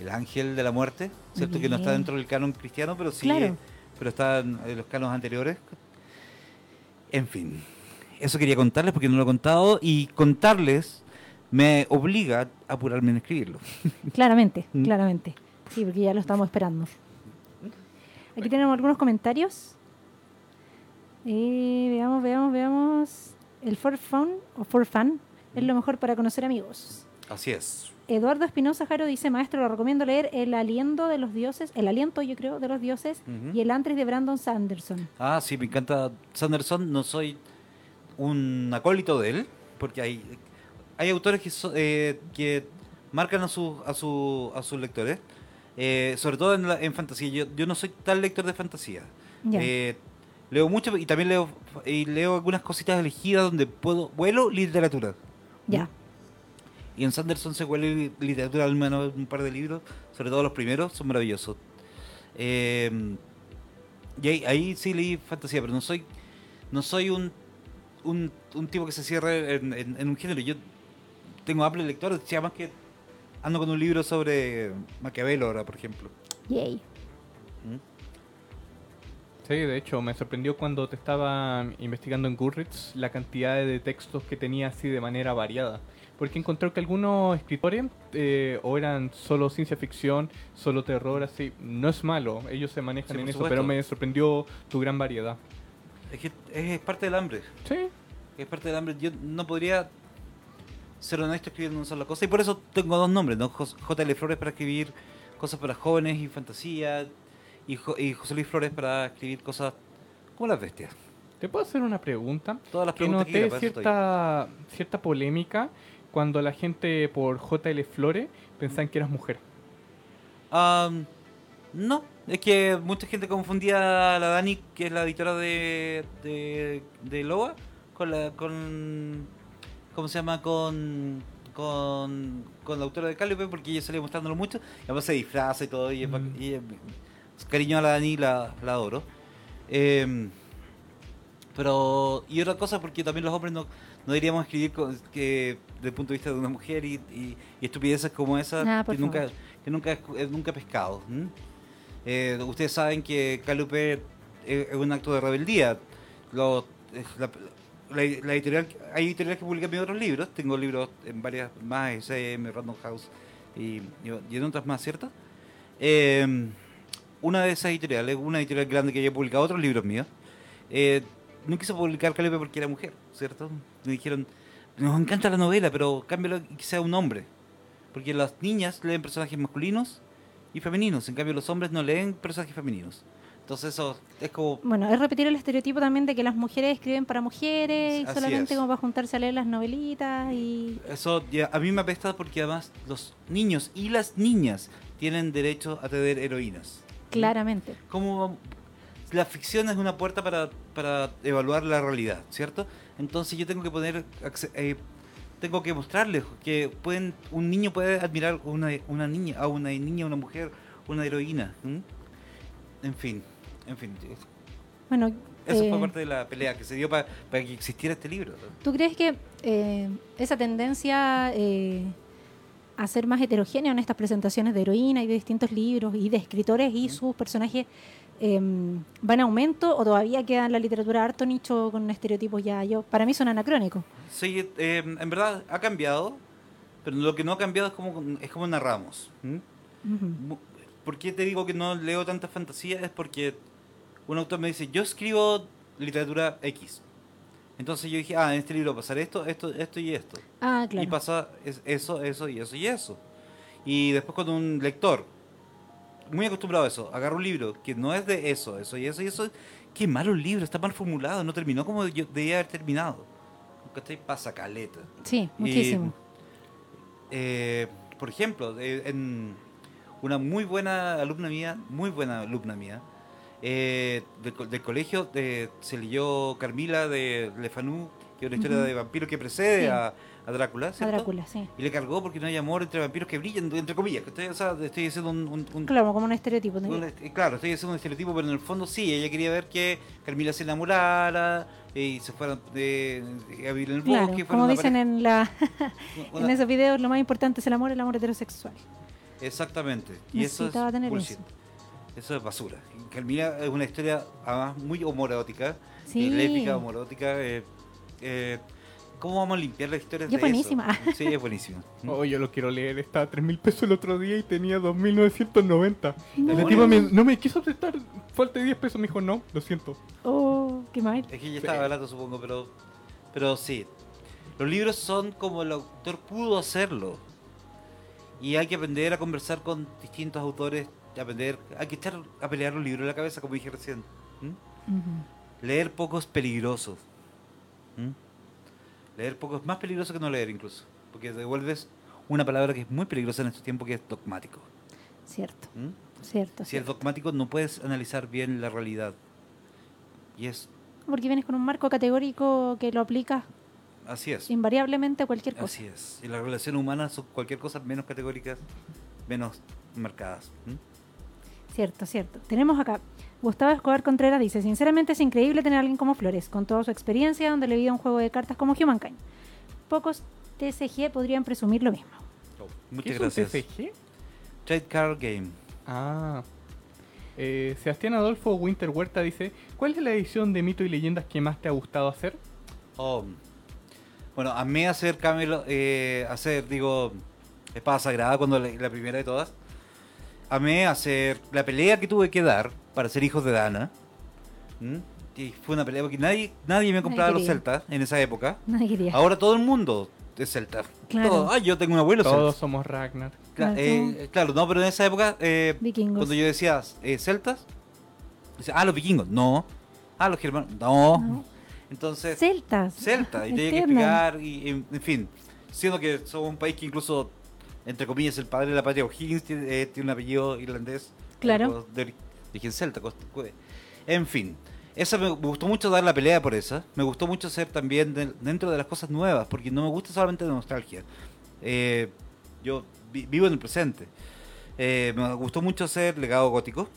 el ángel de la muerte, ¿cierto? Que no está dentro del canon cristiano, pero sí, Claro. Pero está en en los canos anteriores. En fin, eso quería contarles porque no lo he contado y contarles me obliga a apurarme en escribirlo. <laughs> Claramente, Mm. claramente. Sí, porque ya lo estamos esperando. Aquí tenemos algunos comentarios. Eh, veamos, veamos, veamos. El For Fun o For Fun es lo mejor para conocer amigos. Así es. Eduardo Espinosa Jaro dice, maestro, lo recomiendo leer El aliento de los dioses, El aliento, yo creo, de los dioses Ujú. y El antris de Brandon Sanderson. Ah, sí, me encanta Sanderson. No soy un acólito de él, porque hay, hay autores que, so- eh, que marcan a, sus a, su, a sus lectores, eh, sobre todo en, la- en fantasía. Yo, yo no soy tal lector de fantasía. Eh, leo mucho y también leo, y leo algunas cositas elegidas donde puedo vuelo literatura. Ya. Y en Sanderson se huele li- literatura, al menos un par de libros, sobre todo los primeros, son maravillosos. Eh, y ahí, ahí sí leí fantasía, pero no soy no soy un, un, un tipo que se cierre en, en- en un género. Yo tengo amplio lector, decía más que ando con un libro sobre Maquiavelo ahora, por ejemplo. Yay. ¿Mm? Sí, de hecho, me sorprendió cuando te estaba investigando en Goodreads la cantidad de textos que tenía así de manera variada. Porque encontré que algunos escritores eh, o eran solo ciencia ficción, solo terror, así. No es malo, ellos se manejan Sí, en por eso, supuesto. pero me sorprendió tu gran variedad. Es que es parte del hambre. Sí, Es parte del hambre. Yo no podría ser honesto escribiendo una sola cosa. Y por eso tengo dos nombres, ¿no? J.L. Flores para escribir cosas para jóvenes y fantasía. Y, Jo- y José Luis Flores para escribir cosas como las bestias. ¿te puedo hacer una pregunta? Todas las que preguntas que noté estoy. cierta, cierta polémica cuando la gente por JL Flores pensaban que eras mujer. Am, no, es que mucha gente confundía a la Dani, que es la editora de, de, de Loa, con la. con. ¿Cómo se llama? Con. con. con la autora de Calliope, porque ella salía mostrándolo mucho, y además se disfraza y todo, y, Mm. y es- cariño a la Dani la, la adoro. Em, pero. y otra cosa, porque también los hombres no, no deberíamos escribir co- que desde el punto de vista de una mujer y, y- y estupideces como esas Ah, que nunca, que nunca, he- nunca he pescado. Eh, ustedes saben que Calupe es, es un acto de rebeldía. Lo- la, la- la editorial, hay editoriales que publican mis otros libros. Tengo libros en varias más, SM, Random House y, y- en otras más, ¿cierto? Eh, una de esas editoriales, una editorial grande que haya publicado otros libros míos, eh, no quiso publicar Calliope porque era mujer, ¿cierto? Me dijeron, nos encanta la novela, pero cámbialo y que sea un hombre. Porque las niñas leen personajes masculinos y femeninos, en cambio los hombres no leen personajes femeninos. Entonces eso es como... Bueno, es repetir el estereotipo también de que las mujeres escriben para mujeres y Así solamente es. como para juntarse a leer las novelitas y... Eso ya, a mí me apesta porque además los niños y las niñas tienen derecho a tener heroínas. Claramente. como la ficción es una puerta para, para evaluar la realidad, ¿cierto? Entonces yo tengo que poner, eh, tengo que mostrarles que pueden, un niño puede admirar una, una niña, a una niña, una mujer, una heroína. En fin, en fin. Bueno, Eso eh, fue parte de la pelea que se dio pa- para que existiera este libro. ¿tú crees que eh, esa tendencia eh, a ser más heterogénea en estas presentaciones de heroína y de distintos libros y de escritores y sus personajes eh, va en aumento o todavía queda en la literatura harto nicho con estereotipos ya yo para mí son anacrónicos Sí, eh, en verdad ha cambiado, pero lo que no ha cambiado es como, es como narramos. ¿m? Ujú. Mu- ¿Por qué te digo que no leo tanta fantasía? Es porque un autor me dice, yo escribo literatura X. Entonces yo dije, ah, en este libro va a pasar esto, esto, esto y esto. ah Y claro pasa es- eso, eso y eso y eso. Y después cuando un lector, muy acostumbrado a eso, agarra un libro que no es de eso, eso y eso y eso, qué malo el libro, está mal formulado, no terminó como yo debía haber terminado. ¿Cachai? Pasa caleta. sí muchísimo Eh, por ejemplo, eh, en una muy buena alumna mía, muy buena alumna mía, eh, del, co- del colegio, de, se leyó Carmila de Le Fanu que es una historia de vampiros que precede Sí. a, a Drácula, A ¿cierto? Drácula, sí. Y le cargó porque no hay amor entre vampiros que brillan, entre comillas. Estoy, o sea, estoy haciendo un, un- un- Claro, como un estereotipo. ¿no? un claro, estoy haciendo un estereotipo, pero en el fondo sí, ella quería ver que Carmila se enamorara eh, y se fueran de, de- a vivir en el Claro, bosque. como dicen pareja- en, la, <laughs> <laughs> en esos videos, lo más importante es el amor, el amor heterosexual. Exactamente. Y eso es tener bullshit. eso. Eso es basura. Carmila es una historia además muy homoerótica, Sí. eh, lésbica, homoerótica. Eh, eh, ¿Cómo vamos a limpiar las historias Y es de eso? buenísima. <laughs> Sí, es buenísima. <laughs> Oh, yo lo quiero leer. Estaba a 3 mil pesos el otro día y tenía 2.990. No. La tipa me- no me quiso prestar. Falta de 10 pesos. Me dijo, no, lo siento. Oh, qué mal. Es que ya estaba barato, supongo, pero, pero sí. Los libros son como el autor pudo hacerlo. Y hay que aprender a conversar con distintos autores. Aprender, hay que echar a pelear los libros en la cabeza, como dije recién. ¿Mm? Leer poco es peligroso. ¿Mm? Leer poco es más peligroso que no leer incluso. Porque devuelves una palabra que es muy peligrosa en estos tiempos, que es dogmático. Cierto, ¿Mm? cierto. Si es dogmático no puedes analizar bien la realidad. Y es Porque vienes con un marco categórico que lo aplicas así es. invariablemente a cualquier cosa. Así es. Y las relaciones humanas son cualquier cosa menos categóricas, menos marcadas. Cierto, cierto. Tenemos acá. Gustavo Escobar Contreras dice, sinceramente es increíble tener a alguien como Flores, con toda su experiencia, donde le vida un juego de cartas como Humankind. Pocos TCG podrían presumir lo mismo. ¿Qué Muchas es un gracias. TCG? Trade Card Game. Ah. Eh, Sebastián Adolfo Winter Huerta dice: ¿Cuál es la edición de mito y leyendas que más te ha gustado hacer? Oh. Bueno, amé hacer Camelo, eh, hacer, digo, Espada Sagrada cuando la, la primera de todas. Amé hacer la pelea que tuve que dar para ser hijos de Dana. ¿m? Y fue una pelea porque nadie, nadie me compraba los quería. celtas en esa época. Nadie quería. Ahora todo el mundo es celta. Claro. Todo, yo tengo un abuelo celta. Todos somos Ragnar. Cla- Claro, eh, claro, no, pero en esa época, eh, Vikingos. cuando yo decía eh, celtas, decía, ah, los vikingos, no. Ah, los germanos, no. No. Entonces, Celtas. celta, y <laughs> tenía que explicar, y, en, en fin, siendo que somos un país que incluso, entre comillas, el padre de la patria, O'Higgins, tiene, eh, tiene un apellido irlandés. Claro. De origen celta. En fin, esa me, gustó mucho dar la pelea por esa. Me gustó mucho ser también de- dentro de las cosas nuevas, porque no me gusta solamente la nostalgia. Eh, yo vi- vivo en el presente. Eh, me gustó mucho hacer Legado Gótico.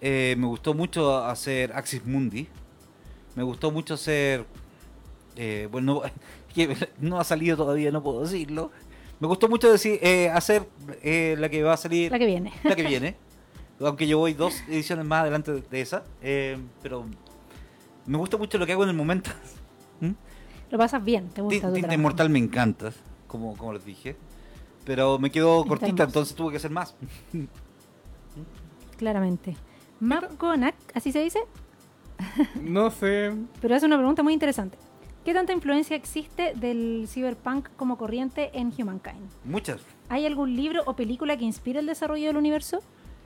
Eh, me gustó mucho hacer Axis Mundi. Me gustó mucho hacer. eh, bueno, <laughs> que no ha salido todavía, no puedo decirlo. Me gustó mucho decir, eh, hacer eh, la que va a salir La que viene. la que viene. <laughs> Aunque yo voy dos ediciones más adelante de- esa. eh, pero me gusta mucho lo que hago en el momento. <laughs> ¿Mm? Lo pasas bien, te gusta Tinta. Inmortal me encanta, como, como les dije. Pero me quedó Está cortita, entonces tuve que hacer más. Claramente. Maconac, así se dice, <laughs> No sé. pero hace una pregunta muy interesante. ¿Qué tanta influencia existe del cyberpunk como corriente en Humankind? Muchas. ¿Hay algún libro o película que inspire el desarrollo del universo?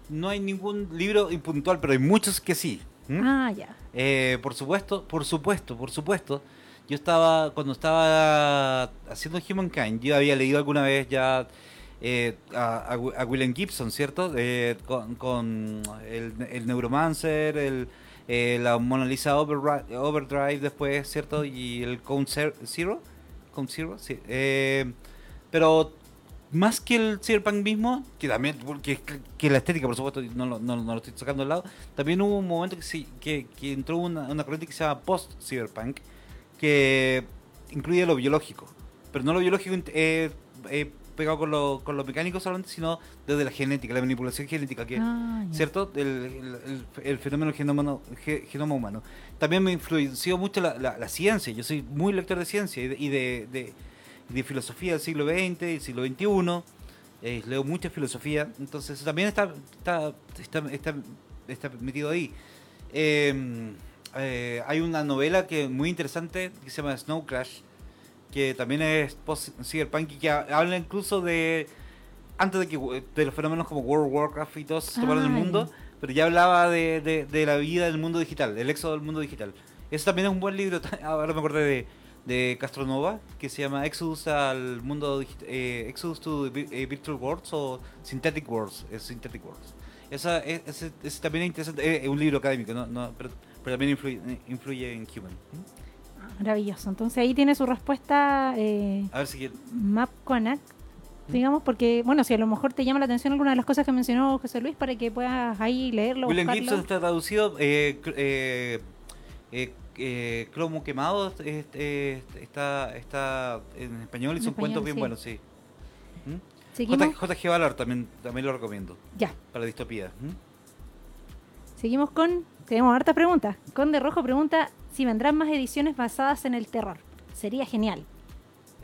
No hay ningún libro impuntual, pero hay muchos que sí. ¿Mm? Ah, ya. Eh, por supuesto, por supuesto, por supuesto. Yo estaba, cuando estaba haciendo Humankind, yo había leído alguna vez ya eh, a, a Wi- a William Gibson, ¿cierto? Eh, con con el, el Neuromancer, el, eh, la Mona Lisa Overdrive, Overdrive después, ¿cierto? Y el Count Zer- Zero. Count Zero, sí. Eh, pero más que el Cyberpunk mismo, que también, que, que la estética, por supuesto, no lo, no, no lo estoy sacando al lado, también hubo un momento que, sí, que, que entró una, una corriente que se llama post-Cyberpunk, que incluye lo biológico, pero no lo biológico eh, eh, pegado con lo, con lo mecánico solamente, sino desde la genética, la manipulación genética, que, Ah, ya. ¿cierto? El, el- el- fenómeno genoma, ge- genoma humano. También me influenció mucho la, la- la ciencia, yo soy muy lector de ciencia y de, y de, de- de filosofía del siglo XX y siglo XXI, eh, leo mucha filosofía, entonces eso también está, está, está, está, está metido ahí. Eh, eh, hay una novela que muy interesante que se llama Snow Crash, que también es post-cyberpunk y que ha- habla incluso de antes de que de los fenómenos como World of Warcraft y todos se tomaron el mundo, pero ya hablaba de, de, de la vida del mundo digital, del éxodo del mundo digital. Ese también es un buen libro, <laughs> ahora me acordé de, de Castronova, que se llama Exodus al mundo eh, Exodus to eh, Virtual Worlds o Synthetic Worlds, es Synthetic Worlds. Esa, es- ese, ese también es interesante, eh, es un libro académico, no, no, pero, pero también influye, influye en Human. Maravilloso. Entonces ahí tiene su respuesta eh, A ver si quiere- Mapcoanac, digamos, porque, bueno, si a lo mejor te llama la atención alguna de las cosas que mencionó José Luis para que puedas ahí leerlo, William buscarlo. Gibson está traducido. Eh, eh, eh, Cromo Quemado eh, eh, está, está en español y En son cuentos bien sí. buenos, sí. ¿Mm? JG Ballard también, también lo recomiendo ya, para distopía. ¿Mm? seguimos con, tenemos hartas preguntas. Conde Rojo pregunta si vendrán más ediciones basadas en el terror. Sería genial.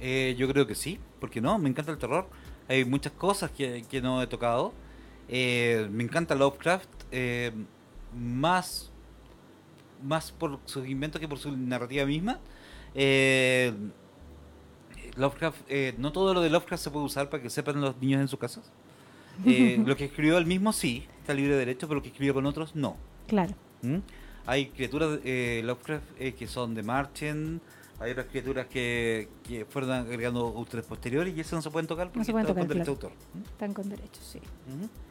Eh, yo creo que sí, porque no, me encanta el terror. Hay muchas cosas que, que no he tocado. Eh, me encanta Lovecraft, eh, más, más por sus inventos que por su narrativa misma. Eh, Lovecraft, eh, no todo lo de Lovecraft se puede usar para que sepan los niños en sus casas. Eh, <laughs> lo que escribió él mismo sí, está libre de derecho, pero lo que escribió con otros no. Claro. ¿Mm? Hay criaturas eh, Lovecraft eh, que son de Marchen, hay otras criaturas que, que fueron agregando autores posteriores y eso no se pueden tocar porque se pueden está tocar, con derecho claro. autor. Están con derechos, sí. ¿Mm?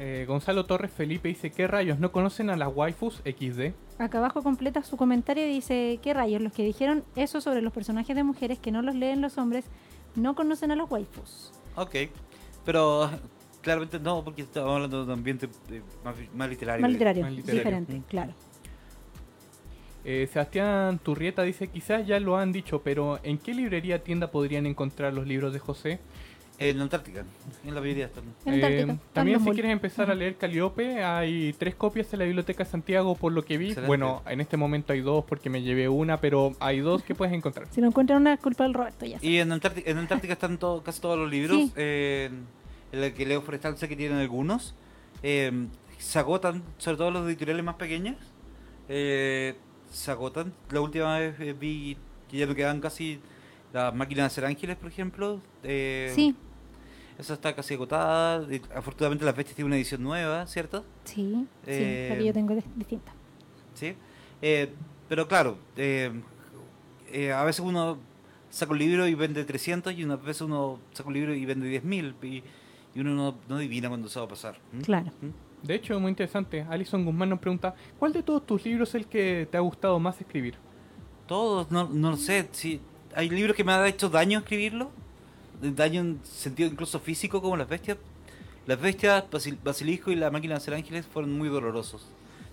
Eh, Gonzalo Torres Felipe dice, ¿qué rayos no conocen a las waifus XD? Acá abajo completa su comentario y dice, ¿qué rayos? Los que dijeron eso sobre los personajes de mujeres que no los leen los hombres no conocen a los waifus. Ok, pero claramente no, porque estamos hablando de un ambiente eh, más, más literario. Más literario, Más literario. diferente, Mm. claro. Eh, Sebastián Turrieta dice, quizás ya lo han dicho, pero ¿en qué librería tienda podrían encontrar los libros de José? En Antártica, en la mayoría Eh, también si quieres empezar a leer Caliope, hay tres copias en la Biblioteca de Santiago por lo que vi. Excelente. Bueno, en este momento hay dos porque me llevé una, pero hay dos que puedes encontrar. <laughs> Si no encuentran una, es culpa del Roberto, ya. Y en Antártica, en Antártica están todo- casi todos los libros. Sí. eh, en el que Leo Forestal sé que tienen algunos. eh, se agotan, sobre todo los editoriales más pequeñas. eh, se agotan. La última vez vi que ya no quedan casi las máquinas de hacer ángeles, por ejemplo. eh, Sí, Esa está casi agotada. y afortunadamente las bestias tiene una edición nueva, ¿cierto? sí, Eh, sí, la que yo tengo es distinta. ¿sí? Eh, pero claro, eh, eh, a veces uno saca un libro y vende 300 y unas veces uno saca un libro y vende 10.000 y, y uno no, no adivina cuándo se va a pasar. ¿m? Claro. ¿m? De hecho, muy interesante. Alison Guzmán nos pregunta, ¿cuál de todos tus libros es el que te ha gustado más escribir? Todos, no, no lo sé. Si hay libros que me han hecho daño escribirlo, daño en sentido incluso físico como Las Bestias. Las Bestias, Basil- Basilisco y La Máquina de hacer ángeles fueron muy dolorosos.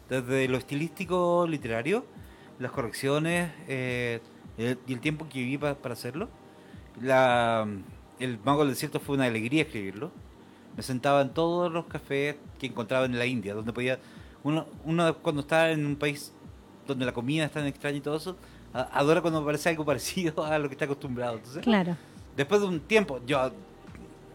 Desde lo estilístico literario, las correcciones eh, el- y el tiempo que viví pa- para hacerlo. La, el Mago del Desierto fue una alegría escribirlo. Me sentaba en todos los cafés que encontraba en la India, donde podía... Uno, uno cuando está en un país donde la comida es tan extraña y todo eso, adora cuando aparece algo <laughs> parecido a lo que está acostumbrado. Entonces, Claro. Después de un tiempo, yo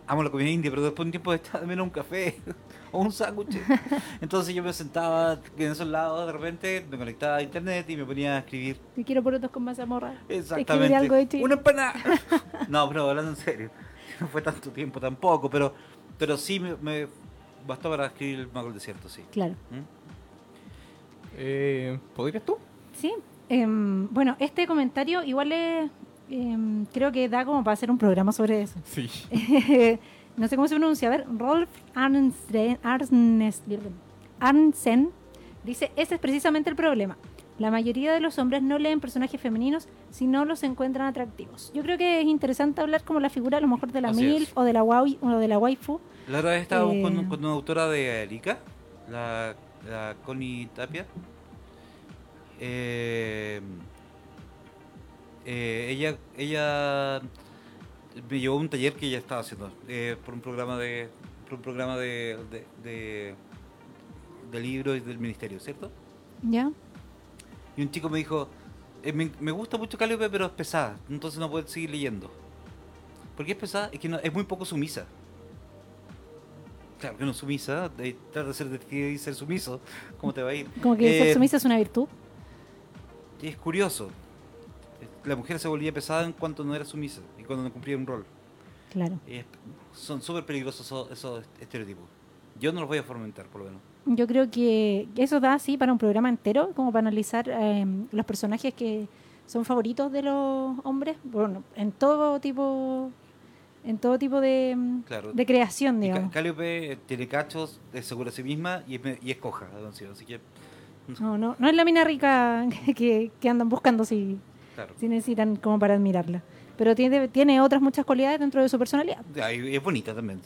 amo la comida india, pero después de un tiempo de estar menos un café <laughs> o un sándwich. <laughs> Entonces yo me sentaba en esos lados, de repente me conectaba a internet y me ponía a escribir. Te quiero porotos con mazamorra. Exactamente. Algo de Chile. Una empanada. <laughs> no, pero hablando en serio. No fue tanto tiempo tampoco, pero, pero sí me, me bastó para escribir el Mago del Desierto, sí. Claro. ¿Mm? Eh, ¿Podrías tú? Sí. Em, bueno, este comentario igual es, em, creo que da como para hacer un programa sobre eso. Sí. <laughs> no sé cómo se pronuncia. A ver, Rolf Arnsen, dice, ese es precisamente el problema. La mayoría de los hombres no leen personajes femeninos si no los encuentran atractivos. Yo creo que es interesante hablar como la figura a lo mejor de la Así MILF es. o de la, wai- o de la waifu. La otra vez estábamos Eh. con, con una autora de Arica, la, la Connie Tapia. Eh, eh, ella, ella me llevó a un taller que ella estaba haciendo eh, por un programa de por un programa de, de, de, de libros y del ministerio, ¿cierto? ¿Ya? Y un chico me dijo, eh, me, me gusta mucho Calliope, pero es pesada, entonces no puedes seguir leyendo. ¿Por qué es pesada? Es que no- es muy poco sumisa. Claro que no es sumisa, de, tratar de ser detective y ser sumiso, <laughs> ¿cómo te va a ir? Como que Eh, ser sumisa es una virtud. Es curioso. La mujer se volvía pesada en cuanto no era sumisa y cuando no cumplía un rol. Claro. Es- son súper peligrosos esos, esos estereotipos. Yo no los voy a fomentar, por lo menos. Yo creo que eso da así para un programa entero, como para analizar eh, los personajes que son favoritos de los hombres, bueno, en todo tipo, en todo tipo de, Claro. de creación, digamos. Calliope tiene cachos, es segura de sí misma y es, y es coja, así que... No, no, no es la mina rica <laughs> que, que andan buscando si, Claro. si necesitan como para admirarla. Pero tiene, tiene otras muchas cualidades dentro de su personalidad. Es bonita también.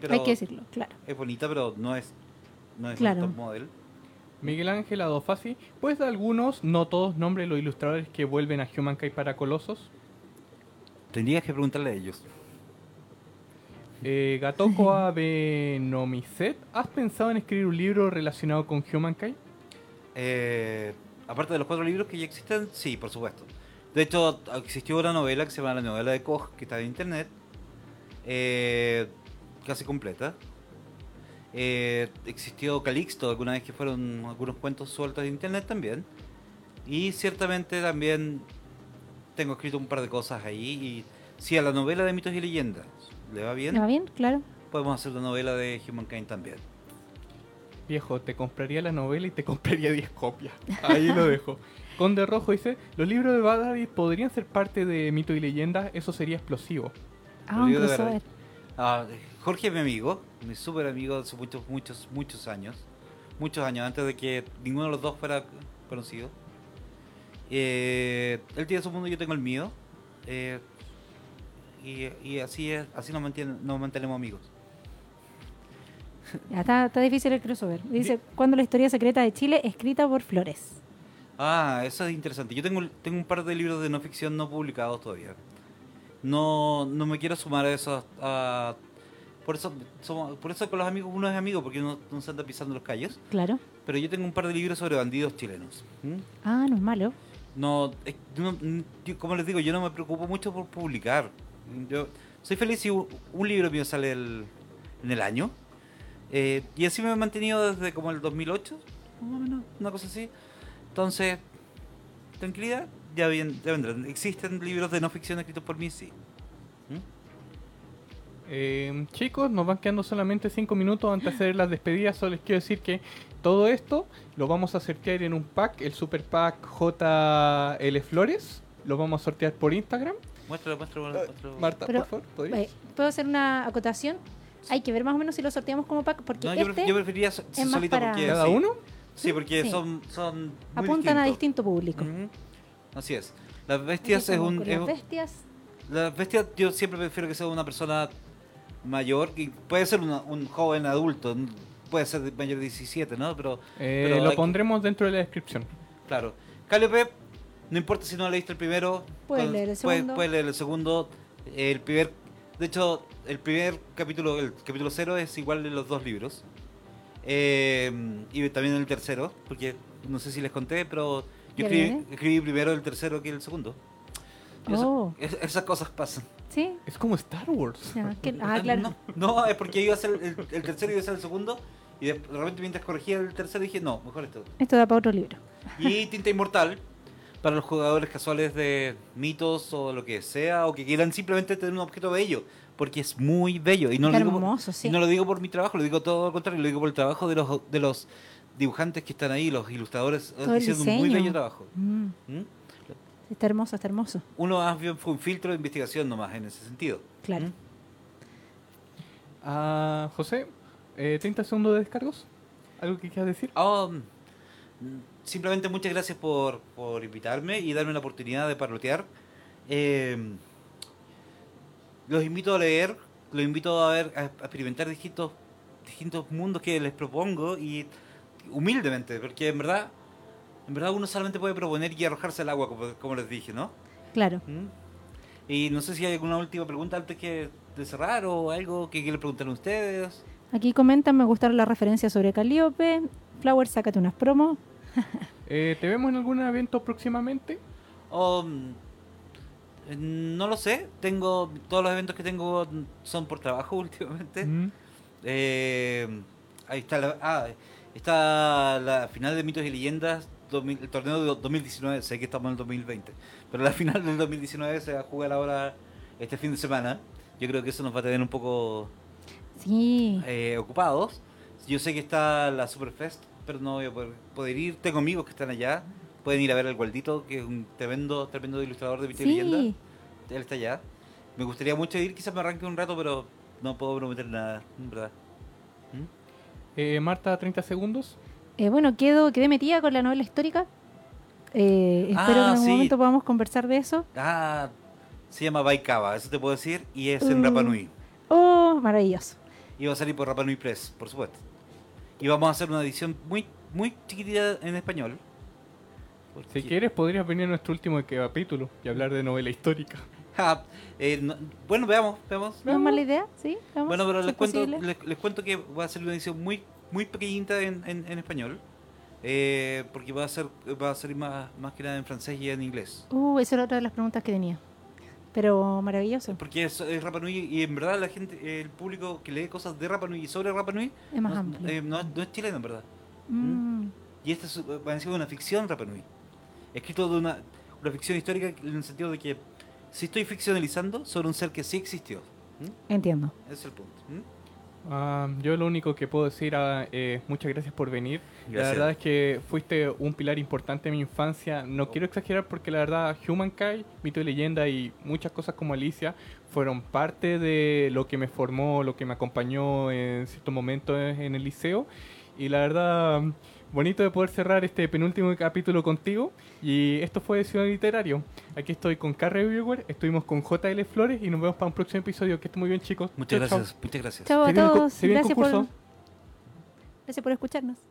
Pero Hay que decirlo, claro. Es bonita, pero no es, no es Claro. un top model. Miguel Ángel Adofasi, ¿puedes dar algunos, no todos, nombres de los ilustradores que vuelven a Humankind para Colosos? Tendrías que preguntarle a ellos. Eh, Gatoko Abenomiset, <laughs> ¿has pensado en escribir un libro relacionado con Humankind? Eh, aparte de los cuatro libros que ya existen, sí, por supuesto. De hecho, existió una novela que se llama La novela de Koch, que está en internet, eh, casi completa. Eh, existió Calixto, alguna vez que fueron algunos cuentos sueltos de internet también. Y ciertamente también tengo escrito un par de cosas ahí. Y si a la novela de mitos y leyendas le va bien, ¿Le va bien? Claro. podemos hacer la novela de Humankind también. Viejo, te compraría la novela y te <laughs> compraría 10 copias. Ahí lo dejo. Conde Rojo dice, los libros de Badadi podrían ser parte de mito y leyenda, eso sería explosivo. Ah, un. Ah, Jorge es mi amigo, mi súper amigo hace muchos, muchos, muchos años. Muchos años antes de que ninguno de los dos fuera conocido. Eh, él tiene su mundo, yo tengo el mío. Eh, y, y así es, así nos, mantiene, nos mantenemos amigos. <laughs> Ya, está, está difícil el crossover. Dice, ¿cuándo la historia secreta de Chile escrita por Flores? Ah, eso es interesante. Yo tengo, tengo un par de libros de no ficción no publicados todavía. No, no me quiero sumar a eso. a- por eso somos, por eso con los amigos uno es amigo, porque uno no se anda pisando los callos. Claro. Pero yo tengo un par de libros sobre bandidos chilenos. ¿Mm? Ah, no es malo. No, es- no- yo- como les digo, yo no me preocupo mucho por publicar. Yo soy feliz si un, un libro mío sale el- en el año. Eh, y así me he mantenido desde como el 2008, más o menos, una cosa así. Entonces, tranquilidad, ya, bien, ya vendrán. Existen libros de no ficción escritos por mí, sí. ¿Mm? Eh, chicos, nos van quedando solamente 5 minutos antes de hacer las despedidas. Solo les quiero decir que todo esto lo vamos a sortear en un pack, el super pack JL Flores. Lo vamos a sortear por Instagram. Muéstralo, muéstralo, muéstralo. Marta, Pero, por favor, ¿podrías? eh, ¿Puedo hacer una acotación? Hay que ver más o menos si lo sorteamos como pack, porque No, yo, este yo preferiría so- es más solito para- porque... ¿Cada sí. uno? Sí, porque Sí. son, son muy apuntan a distintos. distinto público. Ujú. Así es. Las bestias es un... es las un- bestias. Las bestias yo siempre prefiero que sea una persona mayor, que puede ser una- un joven adulto, puede ser mayor de 17, ¿no? Pero, Eh, pero lo pondremos dentro de la descripción. Claro. Calliope, no importa si no leíste el primero, Puedes leer el segundo. puedes leer el segundo. El primer, de hecho, el primer capítulo, el capítulo cero es igual de los dos libros. Eh, y también el tercero, porque no sé si les conté, pero yo escribí, escribí primero el tercero que el segundo. Eso- Oh. es- esas cosas pasan. Sí. Es como Star Wars. Ya, que- ah, claro. No, no, es porque iba a ser el, el tercero y iba a ser el segundo. Y de de repente mientras corregía el tercero dije, no, mejor esto. Esto da para otro libro. Y Tinta Inmortal, para los jugadores casuales de mitos o lo que sea, o que quieran simplemente tener un objeto bello, porque es muy bello. Y no, lo digo, por- Hermoso, sí. y no lo digo por mi trabajo, lo digo todo lo contrario, lo digo por el trabajo de los, de los dibujantes que están ahí, los ilustradores, haciendo un muy bello trabajo. Mm, ¿Mm? está hermoso, está hermoso. Uno más bien fue un filtro de investigación nomás en ese sentido. Claro. ¿Mm? Ah, José, eh, 30 segundos de descargos. ¿Algo que quieras decir? Oh, mm, simplemente muchas gracias por, por invitarme y darme la oportunidad de parlotear. Eh, los invito a leer, los invito a ver, a, experimentar distintos, distintos mundos que les propongo y humildemente, porque en verdad, en verdad uno solamente puede proponer y arrojarse al agua, como, como les dije, ¿no? Claro. ¿Mm? Y no sé si hay alguna última pregunta antes que de cerrar o algo que quieren preguntar a ustedes. Aquí comentan, me gustaron las referencias sobre Calíope. Flower, sácate unas promos. <laughs> Eh, ¿Te vemos en algún evento próximamente? Eh, no lo sé. Tengo todos los eventos que tengo son por trabajo <laughs> últimamente. Mm. Eh, ahí está la, ah, está la final de mitos y leyendas, 2000 el torneo de 2019. Sé que estamos en el 2020, pero la <laughs> final del 2019 se va a jugar ahora este fin de semana. Yo creo que eso nos va a tener un poco Sí. eh, ocupados. Yo sé que está la Superfest, pero no voy a poder, poder ir. Tengo amigos que están allá. Pueden ir a ver al Gualdito, que es un tremendo, tremendo ilustrador de y Sí. Leyenda. Él está allá. Me gustaría mucho ir, quizás me arranque un rato, pero no puedo prometer nada, en verdad. ¿Mm? Eh, Marta, 30 segundos. Eh, bueno, quedo, quedé metida con la novela histórica. Eh, espero Ah, que en algún sí. momento podamos conversar de eso. Ah, se llama Baikaba, eso te puedo decir, y es en Mm. Rapa Nui. Oh, maravilloso. Y va a salir por Rapa Nui Press, por supuesto. Y vamos a hacer una edición muy, muy chiquitita en español. Si quieres, podrías venir a nuestro último capítulo y hablar de novela histórica. <laughs> Ah, eh, no- bueno, veamos, veamos. ¿No es mala idea? ¿Sí? Vamos, Bueno, pero les es cuento, les, les cuento que va a ser una edición muy, muy pequeñita en, en- en español. eh, porque va a ser va a salir más, más que nada en francés y en inglés. Uh, esa era otra de las preguntas que tenía. Pero maravilloso. Porque es, es Rapa Nui y en verdad la gente, el público que lee cosas de Rapa Nui y sobre Rapa Nui Es más no, amplio. eh, no es- no es chileno en verdad. Mm. Y esta es, eh, ser una ficción Rapa Nui. Escrito de una, una ficción histórica en el sentido de que si estoy ficcionalizando sobre un ser que sí existió. ¿Mm? Entiendo. Ese es el punto. ¿Mm? Ah, yo lo único que puedo decir ah, es muchas gracias por venir. La Gracias. verdad es que fuiste un pilar importante en mi infancia. No quiero exagerar porque la verdad Humankind, Mito y Leyenda y muchas cosas como Alicia fueron parte de lo que me formó, lo que me acompañó en ciertos momentos en el liceo. Y la verdad, bonito de poder cerrar este penúltimo capítulo contigo. Y esto fue Ciudad Literario. Aquí estoy con Carre Viewer, estuvimos con JL Flores y nos vemos para un próximo episodio. Que estén muy bien chicos. Muchas gracias, muchas gracias. Chao a todos. por, gracias por escucharnos.